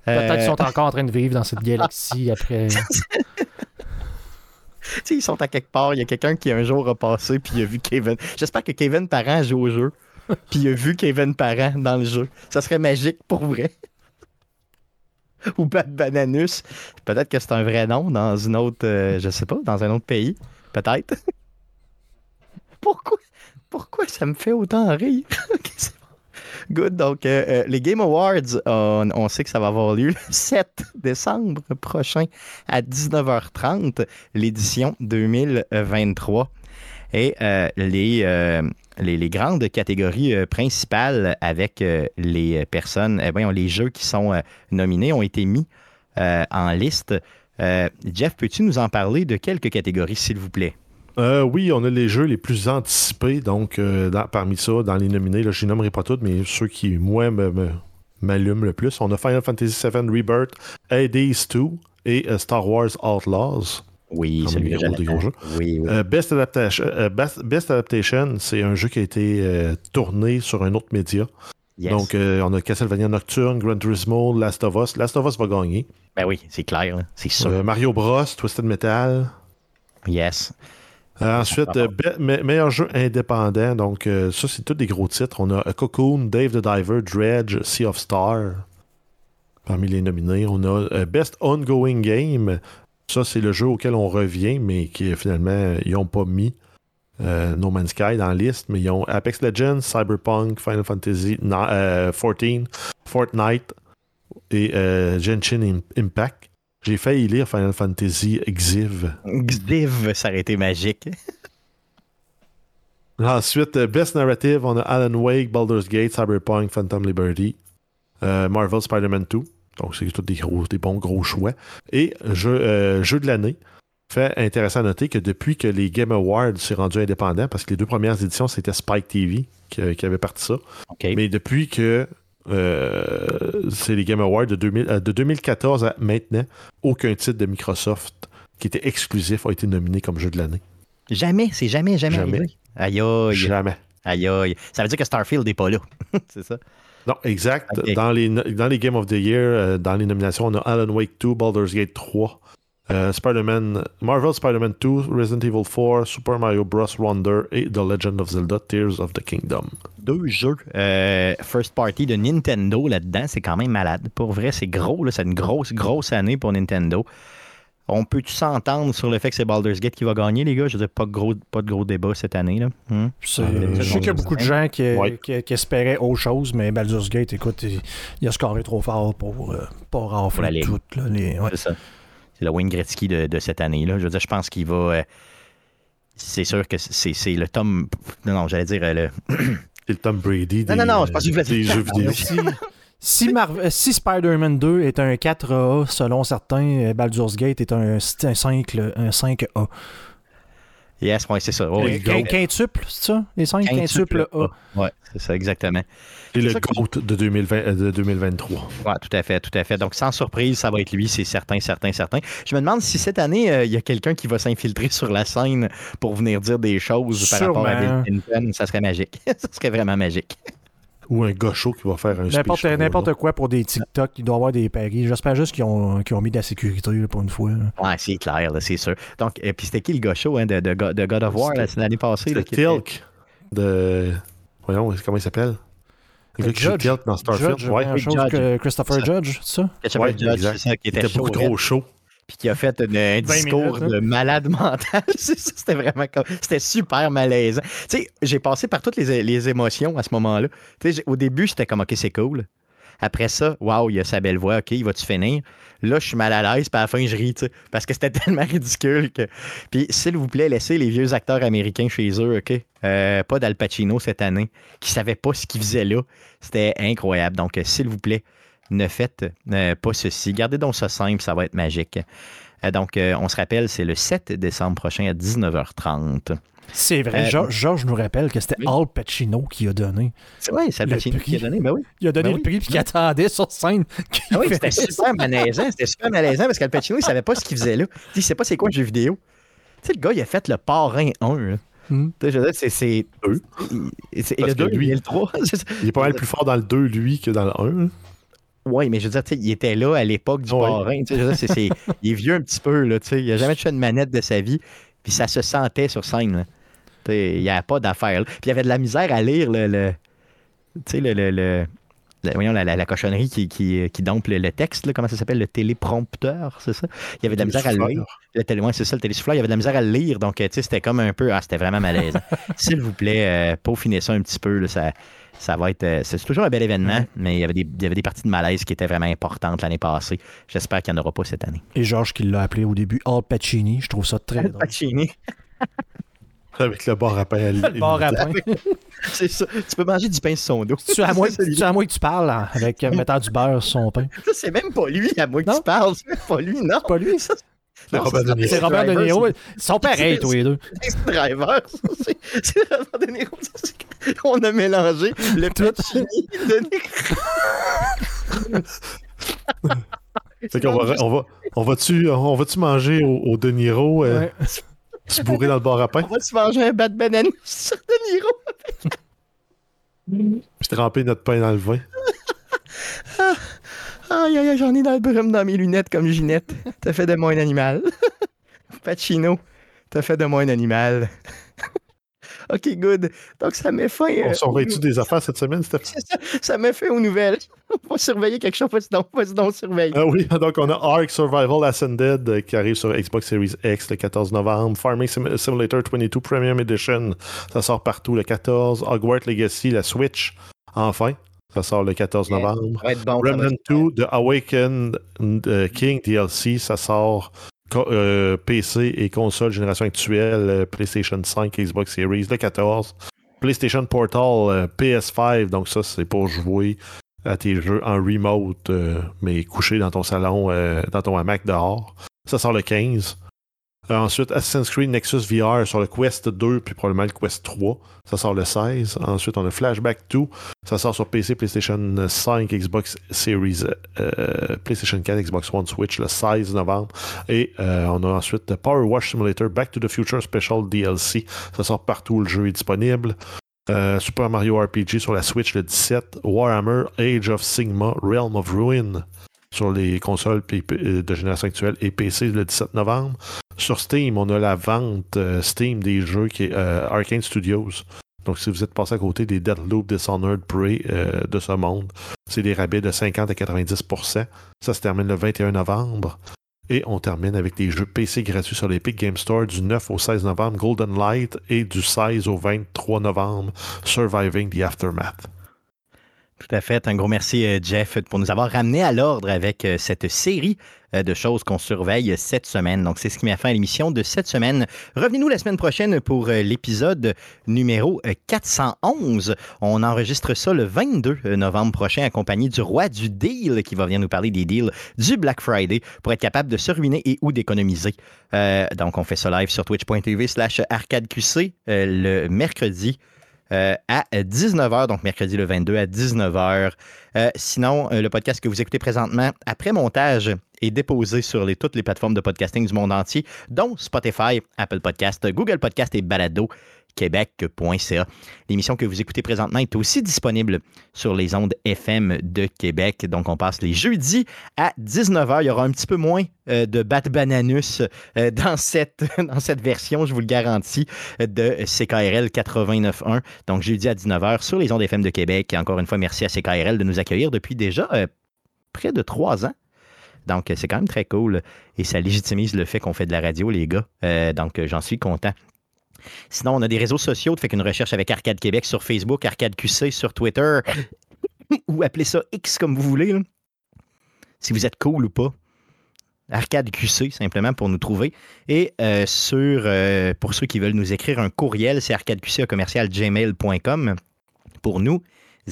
Peut-être qu'ils sont euh, encore en train de vivre dans cette galaxie [laughs] après. ils sont à quelque part. Il y a quelqu'un qui un jour a passé puis il a vu Kevin. J'espère que Kevin Parent joue au jeu. puis il a vu Kevin Parent dans le jeu. Ça serait magique pour vrai. [laughs] Ou Bad Bananus. Peut-être que c'est un vrai nom dans une autre, euh, je sais pas, dans un autre pays. Peut-être. [laughs] pourquoi, pourquoi ça me fait autant rire? [laughs] Good. Donc, euh, euh, les Game Awards, on, sait que ça va avoir lieu le 7 décembre prochain à 19h30, l'édition 2023. Et les, les, grandes catégories euh, principales avec euh, les personnes, eh les jeux qui sont euh, nominés ont été mis en liste Euh, Jeff, peux-tu nous en parler de quelques catégories, s'il vous plaît? Euh, oui, on a les jeux les plus anticipés. Donc, euh, parmi ça, dans les nominés, là, je les nommerai pas tous, mais ceux qui, moi, me- me- m'allument le plus. On a Final Fantasy VII Rebirth, Hades 2 et euh, Star Wars Outlaws. Oui, des que gros- gros jeux. Oui, oui. Euh, Best Adaptation, euh, Best, Adaptation, c'est un jeu qui a été euh, tourné sur un autre média. Yes. Donc, on a Castlevania Nocturne, Gran Turismo, Last of Us. Last of Us va gagner. ben oui, c'est clair, c'est sûr. Mario Bros, Twisted Metal. yes. Ensuite, be- me- meilleur jeu indépendant. Donc, ça, c'est tous des gros titres. On a Cocoon, Dave the Diver, Dredge, Sea of Star. Parmi les nominés, on a Best Ongoing Game. Ça, c'est le jeu auquel on revient, mais qui finalement, ils n'ont pas mis euh, No Man's Sky dans la liste. Mais ils ont Apex Legends, Cyberpunk, Final Fantasy ni- euh, 14, Fortnite et euh, Genshin Im- Impact. J'ai failli lire Final Fantasy Exiv. Xdiv, ça aurait été magique. [laughs] Ensuite, euh, Best Narrative, on a Alan Wake, Baldur's Gate, Cyberpunk, Phantom Liberty, Marvel Spider-Man 2. Donc, c'est tous des, gros, des bons gros choix. Et jeu, euh, jeu de l'année. Fait intéressant à noter que depuis que les Game Awards s'est rendu indépendant, parce que les deux premières éditions, c'était Spike TV qui, qui avait parti ça. Mais depuis que euh, c'est les Game Awards de, 2000 euh, de 2014 à maintenant, aucun titre de Microsoft qui était exclusif a été nominé comme jeu de l'année. Jamais, c'est jamais, jamais, Jamais. arrivé. Aïe, aïe, Jamais. aïe, aïe. Ça veut dire que Starfield n'est pas là. [laughs] c'est ça? Non, exact. Dans, les, dans les Game of the Year, euh, dans les nominations, on a Alan Wake 2, Baldur's Gate 3, euh, Spider-Man, Marvel Spider-Man 2, Resident Evil 4, Super Mario Bros. Wonder et The Legend of Zelda Tears of the Kingdom. Deux jeux euh, first party de Nintendo là-dedans, c'est quand même malade. Pour vrai, c'est gros, là. c'est une grosse, grosse année pour Nintendo. On peut-tu s'entendre sur le fait que c'est Baldur's Gate qui va gagner, les gars? Je veux dire, pas de gros, pas de gros débat cette année. Là. Hmm? C'est- Euh, je sais qu'il y a beaucoup de gens qui, Ouais. qui- qui espéraient autre chose, mais Baldur's Gate, écoute, il, il a scoré trop fort pour euh, pas ligue. tout. Là, les, ouais. C'est ça. C'est le Wayne Gretzky de, de cette année. Là. Je veux dire, je pense qu'il va. euh, c'est sûr que c'est c'est le Tom. Non, non, j'allais dire euh, le. C'est le Tom Brady Non, des, non, non, je pense que vous des jeux vidéo. Si, si, Marvel- si Spider-Man 2 est un 4A, selon certains, euh, Baldur's Gate est un, c'est un 5, le- un 5A. Yes, ouais, c'est ça. Oh, Et oui. Goat. Quintuple, c'est ça? Les 5 quintuples A. Ouais, c'est ça, exactement. C'est le que- GOAT de, 2020, euh, de 2023. Ouais, tout à fait, tout à fait. Donc, sans surprise, ça va être lui, c'est certain, certain, certain. Je me demande si cette année, euh, il y a quelqu'un qui va s'infiltrer sur la scène pour venir dire des choses par rapport à. Bill Clinton. Ça serait magique. [laughs] ça serait vraiment magique. Ou un gaucho qui va faire un N'importe, speech. n'importe quoi pour des TikTok, il doit y avoir des paris. J'espère juste qu'ils ont, qu'ils ont mis de la sécurité là, pour une fois. là. Ouais, c'est clair, là, c'est sûr. Donc, et puis c'était qui le chaud hein, de, de, God- de God of War là, c'est l'année passée? C'est là, le qui était- Tilk de. Voyons, comment il s'appelle? Le gars qui joue Judge. Tilk dans Starfield. Judge, ouais, chose Judge. que Christopher Ça. Judge, c'est ça? Christopher Ouais, Judge, c'est ça, qui il était, chaud, beaucoup hein, trop chaud. Qui a fait une- un 20 discours minutes, de malade mental. [laughs] C'était vraiment comme... C'était super malaisant. Tu sais, j'ai passé par toutes les, les émotions à ce moment-là. Tu sais, au début, j'étais comme, OK, c'est cool. Après ça, waouh, il a sa belle voix, OK, il va-tu finir? Là, je suis mal à l'aise, puis à la fin, je ris, tu sais, parce que c'était [laughs] tellement ridicule que... Puis, s'il vous plaît, laissez les vieux acteurs américains chez eux, OK? Euh, pas d'Al Pacino cette année, qui savait pas ce qu'il faisait là. C'était incroyable. Donc, euh, s'il vous plaît, ne faites euh, pas ceci. Gardez donc ça simple, ça va être magique. Euh, donc, euh, on se rappelle, c'est le 7 décembre prochain à 19h30. C'est vrai, Euh, George, George nous rappelle que c'était oui. Al Pacino qui a donné. Vrai, c'est Al Le Pacino qui a donné. Ben oui. Il a donné Ben le oui. prix puis qu'il attendait sur scène. Ah oui, c'était super malaisant. C'était super malaisant parce qu'Al Pacino, il savait pas ce qu'il faisait là. Il sait pas c'est quoi le jeu vidéo. Tu sais, le gars, il a fait le parrain 1. là. Hmm. Tu sais, je veux dire, c'est- c'est. Deux. Et le que 2, lui- et le 3. Il est pas mal plus fort dans le 2, lui, que dans le 1. Oui, mais je veux dire, tu sais, il était là à l'époque du Ouais. parrain. je veux dire, [laughs] il est vieux un petit peu. Là, il n'a jamais touché une manette de sa vie. Puis ça se sentait sur scène. Il n'y avait pas d'affaire. Puis il y avait de la misère à lire le. le- tu sais, le. le, le- la- voyons, la, la- la cochonnerie qui, qui, qui dompe le, le texte, là, comment ça s'appelle, le téléprompteur, c'est ça? Il y avait de la misère à le lire. Le télé, ouais, c'est ça, le télésouffleur, il y avait de la misère à le lire, donc tu sais, c'était comme un peu, ah, c'était vraiment malaisant. [laughs] S'il vous plaît, euh, peaufinez ça un petit peu, là, ça, ça va être, euh, c'est toujours un bel événement, mais il y, avait des, il y avait des parties de malaise qui étaient vraiment importantes l'année passée. J'espère qu'il n'y en aura pas cette année. Et George qui l'a appelé au début Al Pacini. Je trouve ça très drôle. Pacini. [laughs] Avec le bar à pain à Le bar à pain. [laughs] C'est ça. Tu peux manger du pain sur son dos. Tu à moi, C'est tu à moi que tu parles hein, avec euh, mettant du beurre sur son pain? [laughs] Ça, c'est même pas lui à moi que Non? tu parles. C'est même pas lui, non. Pas lui. Ça, C'est Robert De Niro. C'est Robert De Niro. Ils sont pareils, tous les deux. C'est driver. C'est Robert De Niro. On a mélangé le Pacini de Niro. Fait qu'on va, on va, on va-tu, on va-tu manger au, au De Niro, euh, Ouais. se bourrer dans le bar à pain, On va se manger un bat de banane sur De Niro. puis tremper notre pain dans le vin. Aïe, aïe, aïe, j'en ai dans le brume dans mes lunettes comme Ginette. T'as fait de moi un animal. [laughs] Pacino, t'as fait de moi un animal. [laughs] ok, good. Donc, ça met fin. euh, On surveille-tu des affaires cette semaine? C'est ça, ça met fin aux nouvelles. [laughs] On va surveiller quelque chose. Vas-y donc, vas-y donc, surveille. Ah oui, donc on a Ark Survival Ascended euh, qui arrive sur Xbox Series X le 14 novembre. Farming Sim- Simulator 22 Premium Edition, ça sort partout le 14. Hogwarts Legacy, la Switch, enfin, ça sort le 14 Yeah. novembre. Bon. Remnant être- 2, The Awakened euh, King DLC, ça sort euh, PC et console génération actuelle, euh, PlayStation 5, Xbox Series, le 14. PlayStation Portal euh, PS5, donc ça c'est pour jouer à tes jeux en remote, euh, mais couché dans ton salon, euh, dans ton hamac dehors. Ça sort le 15. Euh, ensuite, Assassin's Creed Nexus VR sur le Quest 2, puis probablement le Quest 3. Ça sort le 16. Ensuite, on a Flashback 2. Ça sort sur PC, PlayStation 5, Xbox Series, euh, PlayStation 4, Xbox One, Switch le 16 novembre. Et euh, on a ensuite Power Wash Simulator Back to the Future Special DLC. Ça sort partout, le jeu est disponible. Super Mario RPG sur la Switch le 17. Warhammer Age of Sigma Realm of Ruin sur les consoles euh, de génération actuelle et PC le 17 novembre. Sur Steam, on a la vente euh, Steam des jeux qui est euh, Arcane Studios. Donc, si vous êtes passé à côté des Deathloop, Dishonored, Prey de ce monde, c'est des rabais de 50 à 90% Ça se termine le 21 novembre. Et on termine avec des jeux PC gratuits sur l'Epic Game Store du 9 au 16 novembre, Golden Light, et du 16 au 23 novembre, Surviving the Aftermath. Tout à fait. Un gros merci, euh, Jeff, pour nous avoir ramené à l'ordre avec euh, cette série euh, de choses qu'on surveille cette semaine. Donc, c'est ce qui met fin à l'émission de cette semaine. Revenez-nous la semaine prochaine pour l'épisode numéro euh, 411. On enregistre ça le 22 novembre prochain, accompagné du roi du deal qui va venir nous parler des deals du Black Friday pour être capable de se ruiner et ou d'économiser. Donc, on fait ça live sur twitch.tv slash arcadeqc le mercredi euh, à 19h, donc mercredi le 22 à 19h. Euh, sinon, euh, le podcast que vous écoutez présentement, après montage, est déposé sur toutes les plateformes de podcasting du monde entier, dont Spotify, Apple Podcast, Google Podcast et Balado. Québec.ca. L'émission que vous écoutez présentement est aussi disponible sur les ondes FM de Québec. Donc, on passe les jeudis à 19h. Il y aura un petit peu moins euh, de Bat Bananus euh, dans, cette, [laughs] version, je vous le garantis, de CKRL 89.1. Donc, jeudi à 19h sur les ondes FM de Québec. Et encore une fois, merci à CKRL de nous accueillir depuis déjà euh, près de trois ans. Donc, c'est quand même très cool et ça légitimise le fait qu'on fait de la radio, les gars. Donc, j'en suis content. Sinon, on a des réseaux sociaux. Fait qu'une recherche avec Arcade Québec sur Facebook, Arcade QC sur Twitter, [laughs] ou appelez ça X comme vous voulez. Si vous êtes cool ou pas. Arcade QC, simplement pour nous trouver. Et euh, sur, euh, pour ceux qui veulent nous écrire un courriel, c'est arcadeqc.gmail.com pour nous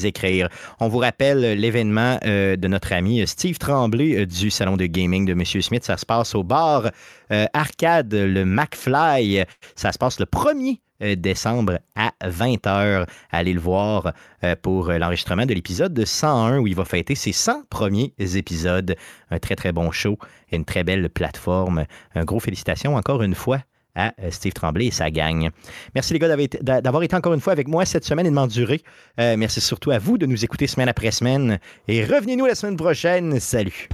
écrire. On vous rappelle euh, l'événement euh, de notre ami Steve Tremblay euh, du salon de gaming de M. Smith. Ça se passe au bar euh, Arcade, le McFly. Ça se passe le 1er euh, décembre à 20h. Allez le voir euh, pour euh, l'enregistrement de l'épisode 101 où il va fêter ses 100 premiers épisodes. Un très très bon show et une très belle plateforme. Un gros félicitations encore une fois à euh, Steve Tremblay et sa gang. Merci les gars d'avoir été- encore une fois avec moi cette semaine et de m'endurer. Euh, merci surtout à vous de nous écouter semaine après semaine. Et revenez-nous la semaine prochaine. Salut!